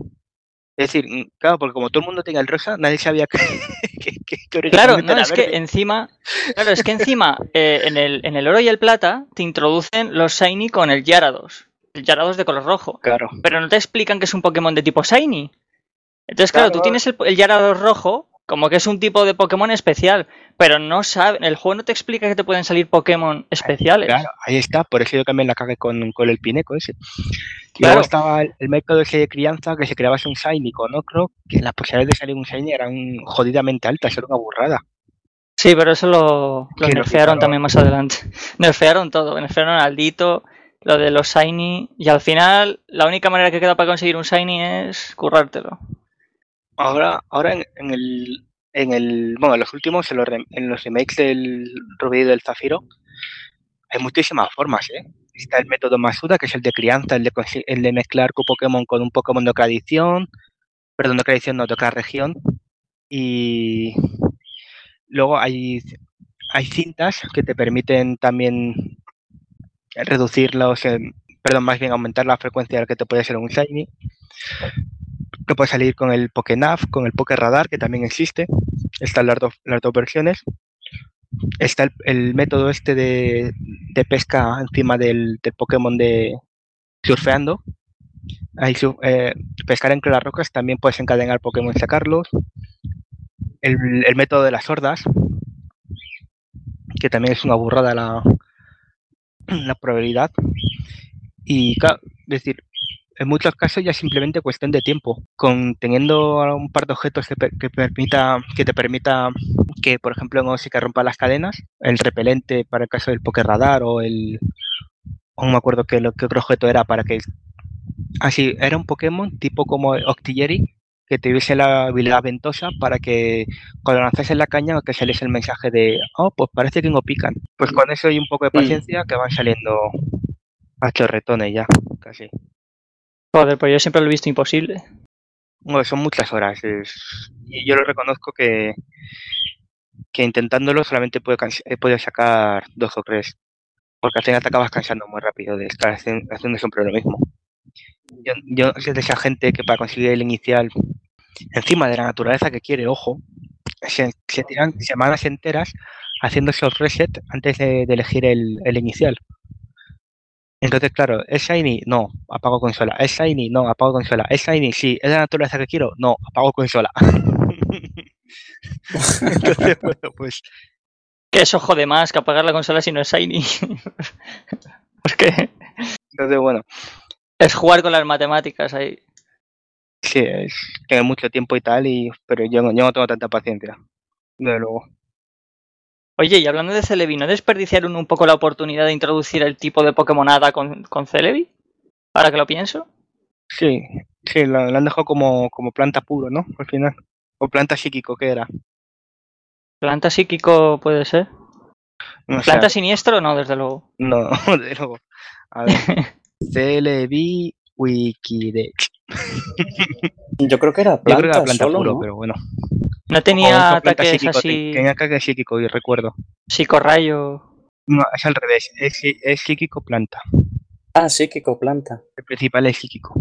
Es decir, mm, claro, porque como todo el mundo tenía el rosa, nadie sabía que, que, Claro, no, es que encima, claro, es que encima eh, en, el, en el oro y el plata te introducen los Shiny con el Yarados. El Yarados de color rojo. Claro. Pero no te explican que es un Pokémon de tipo Shiny. Entonces, claro, tú tienes el, el rojo como que es un tipo de Pokémon especial, pero no sabe, el juego no te explica que te pueden salir Pokémon especiales. Claro, ahí está, por eso yo también la cagué con, con el Pineco ese. Y luego estaba el, método ese de crianza que se creaba un Shiny con Ocro, que las posibilidades de salir un Shiny eran jodidamente altas, era una burrada. Sí, pero eso lo, lo nerfearon también más adelante. Nerfearon todo, nerfearon al Dito, lo de los Shiny, y al final la única manera que queda para conseguir un Shiny es currártelo. Ahora, ahora en, el, en el, bueno, en los últimos, en los, en los remakes del Rubí y del Zafiro, hay muchísimas formas, ¿eh? Está el método Masuda, que es el de crianza, el de, el de mezclar tu Pokémon con un Pokémon de cada edición, perdón, de cada edición, no, de cada región. Y luego hay, hay cintas que te permiten también reducir los, eh, perdón, más bien aumentar la frecuencia de que te puede ser un Shiny que puede salir con el PokéNav, con el Radar, que también existe. Están las, dos, las dos versiones. Está el, método este de, pesca encima del, Pokémon de surfeando. Ahí, eh, pescar entre las rocas también puedes encadenar Pokémon y sacarlos. El, método de las hordas, que también es una burrada la, la probabilidad. Y claro, es decir, en muchos casos ya es simplemente cuestión de tiempo. Con teniendo un par de objetos que, permita, que te permita que, por ejemplo, en que rompa las cadenas, el repelente para el caso del Poké Radar o el. no me acuerdo qué, lo, otro objeto era para que. Así, era un Pokémon tipo como Octillery, que tuviese la habilidad ventosa para que cuando lanzase la caña que saliese el mensaje de oh pues parece que no pican pues con eso y un poco de mm. paciencia que van saliendo a chorretones ya casi Joder, pues yo siempre lo he visto imposible. Bueno, son muchas horas. Y yo lo reconozco que, que intentándolo solamente he podido sacar dos o tres. Porque al final te acabas cansando muy rápido de estar haciendo, siempre lo mismo. Yo, yo soy de esa gente que para conseguir el inicial, encima de la naturaleza que quiere, ojo, se, tiran semanas enteras haciendo esos reset antes de, elegir el, el inicial. Entonces, claro, ¿es Shiny? No, apago consola. ¿Es Shiny? No, apago consola. ¿Es Shiny? Sí. ¿Es la naturaleza que quiero? No, apago consola. Entonces, bueno, pues... Que eso jode más que apagar la consola si no es Shiny. qué? Entonces, bueno. Es jugar con las matemáticas ahí. Sí, es tener mucho tiempo y tal, y pero yo, yo no tengo tanta paciencia. Desde luego. Oye, y hablando de Celebi, ¿no desperdiciaron un poco la oportunidad de introducir el tipo de Pokémonada con, con Celebi? Ahora que lo pienso. Sí, sí, la, han dejado como, como planta puro, ¿no? Al final. O planta psíquico, ¿qué era? ¿Planta psíquico puede ser? ¿Planta siniestro? No, desde luego. No, desde luego. A ver. Celebi Wikidex. Yo creo que era planta, Yo creo que era planta puro, pero bueno. No tenía ataques así. Tenía ataque psíquico, y recuerdo. Psicorrayo. No, es al revés. Es, es psíquico planta. Ah, psíquico planta. El principal es psíquico.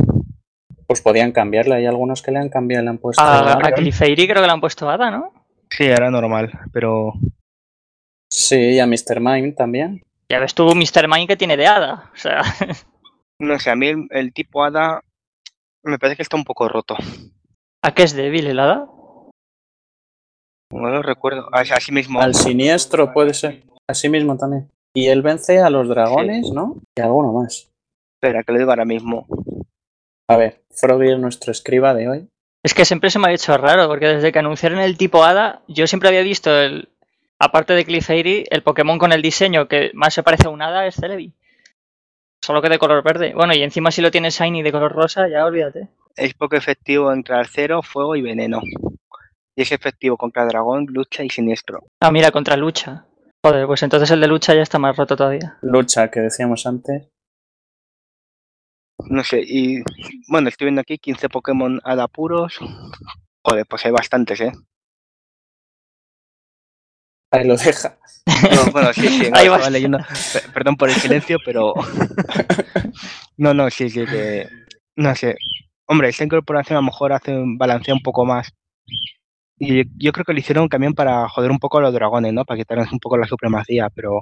Pues podían cambiarle. Hay algunos que le han cambiado, le han puesto. A, a Clefairy creo que le han puesto Hada, ¿no? Sí, era normal, pero. Sí, y a Mr. Mime también. Ya ves tú, Mr. Mime que tiene de Hada. O sea. No sé, a mí el, el tipo Hada me parece que está un poco roto. ¿A qué es débil el Hada? No lo recuerdo. Así mismo. Al siniestro puede ser. Así mismo también. Y él vence a los dragones, ¿no? Y alguno más. Espera, que lo digo ahora mismo. A ver, Froggy es nuestro escriba de hoy. Es que siempre se me ha hecho raro, porque desde que anunciaron el tipo Hada, yo siempre había visto el. Aparte de Clefairy, el Pokémon con el diseño que más se parece a un Hada es Celebi. Solo que de color verde. Bueno, y encima si lo tienes Shiny de color rosa, ya olvídate. Es poco efectivo contra cero, fuego y veneno. Y es efectivo contra dragón, lucha y siniestro. Ah, mira, contra lucha. Joder, pues entonces el de lucha ya está más roto todavía. Lucha, que decíamos antes. No sé, y bueno, estoy viendo aquí 15 Pokémon Hada puros. Joder, pues hay bastantes, ¿eh? Ahí lo deja. No, bueno, sí, sí, no, Ahí va. leyendo. Pe- Perdón por el silencio, pero. no, no, sí, sí, que. No sé. Hombre, esta incorporación a lo mejor hace un balancea un poco más. Y yo creo que lo hicieron también para joder un poco a los dragones, ¿no? Para quitarles un poco la supremacía, pero.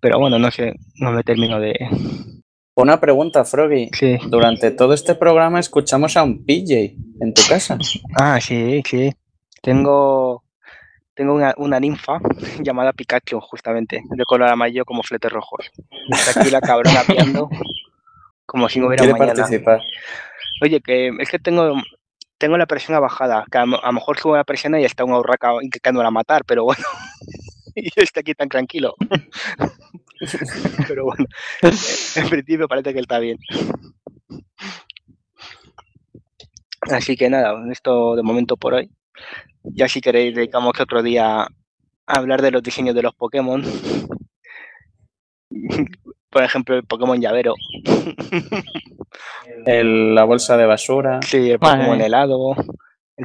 Pero bueno, no sé, no me termino de. Una pregunta, Froggy. Sí. Durante todo este programa escuchamos a un PJ en tu casa. Ah, sí, sí. Tengo. Tengo una, una ninfa llamada Pikachu, justamente, de color amarillo como fletes rojos. Está aquí la cabrona piando como si no hubiera mañana. participar. Oye, que es que tengo, tengo la presión bajada, que a, lo- mejor subo la presión y está un aurraca intentándola matar, pero bueno. y yo estoy aquí tan tranquilo. pero bueno, en principio parece que está bien. Así que nada, esto de momento por hoy. Ya si queréis dedicamos otro día a hablar de los diseños de los Pokémon. Por ejemplo, el Pokémon llavero. El- la bolsa de basura. Sí, el Pokémon mía. helado.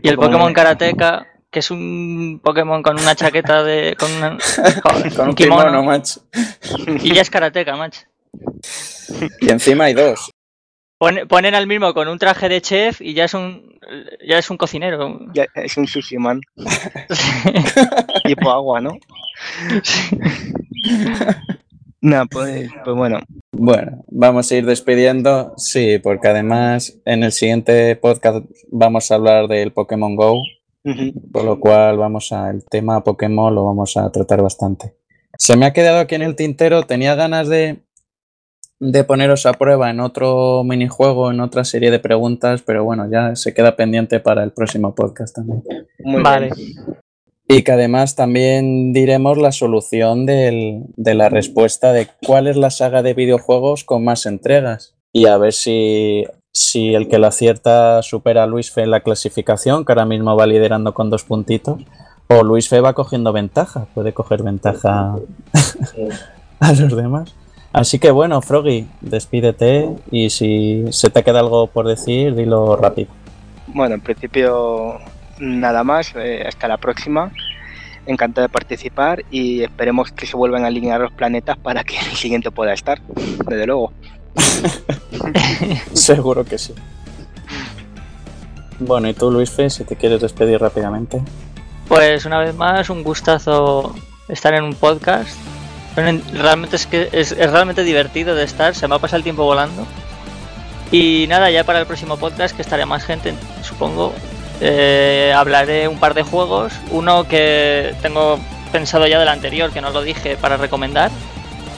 Y el Pokémon Karateka, que es un Pokémon con una chaqueta de. con, una- joder, Con un kimono. kimono, macho. Y ya es Karateka, macho. Y encima hay dos. Pon- Ponen al mismo con un traje de chef y ya es un. ya es un cocinero. Ya, es un sushi man. tipo agua, ¿no? No, pues, pues bueno. Bueno, vamos a ir despidiendo. Sí, porque además en el siguiente podcast vamos a hablar del Pokémon Go, por lo cual vamos a el tema Pokémon lo vamos a tratar bastante. Se me ha quedado aquí en el tintero, tenía ganas de, de poneros a prueba en otro minijuego, en otra serie de preguntas, pero bueno, ya se queda pendiente para el próximo podcast también. Muy Vale. bien. Y que además también diremos la solución de la respuesta de cuál es la saga de videojuegos con más entregas. Y a ver si, si el que lo acierta supera a Luis Fe en la clasificación, que ahora mismo va liderando con dos puntitos. O Luis Fe va cogiendo ventaja, puede coger ventaja a los demás. Así que bueno, Froggy, despídete y si se te queda algo por decir, dilo rápido. Bueno, en principio nada más. eh, hasta la próxima. Encantado de participar y esperemos que se vuelvan a alinear los planetas para que el siguiente pueda estar. Desde luego. Seguro que sí. Bueno, y tú, Luis Fe, si te quieres despedir rápidamente. Pues una vez más, un gustazo estar en un podcast. Pero Realmente es que es, es realmente divertido de estar, se me ha pasado el tiempo volando. Y nada, ya para el próximo podcast, que estará más gente, supongo, eh, hablaré un par de juegos. Uno que tengo pensado ya del anterior, que no lo dije, para recomendar.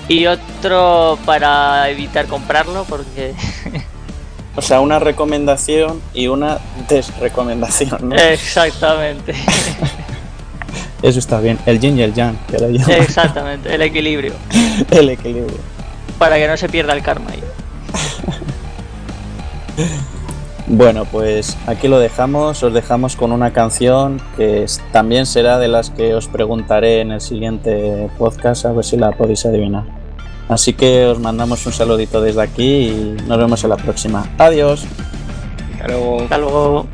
Y otro para evitar comprarlo, porque O sea, una recomendación y una desrecomendación, ¿no? exactamente, Eso está bien. El yin y el yang, que lo llaman. exactamente, el equilibrio, El equilibrio. para que no se pierda el karma ahí. Bueno, pues aquí lo dejamos. Os dejamos con una canción que también será de las que os preguntaré en el siguiente podcast, a ver si la podéis adivinar. Así que os mandamos un saludito desde aquí y nos vemos en la próxima. Adiós. Hasta luego. Hasta luego.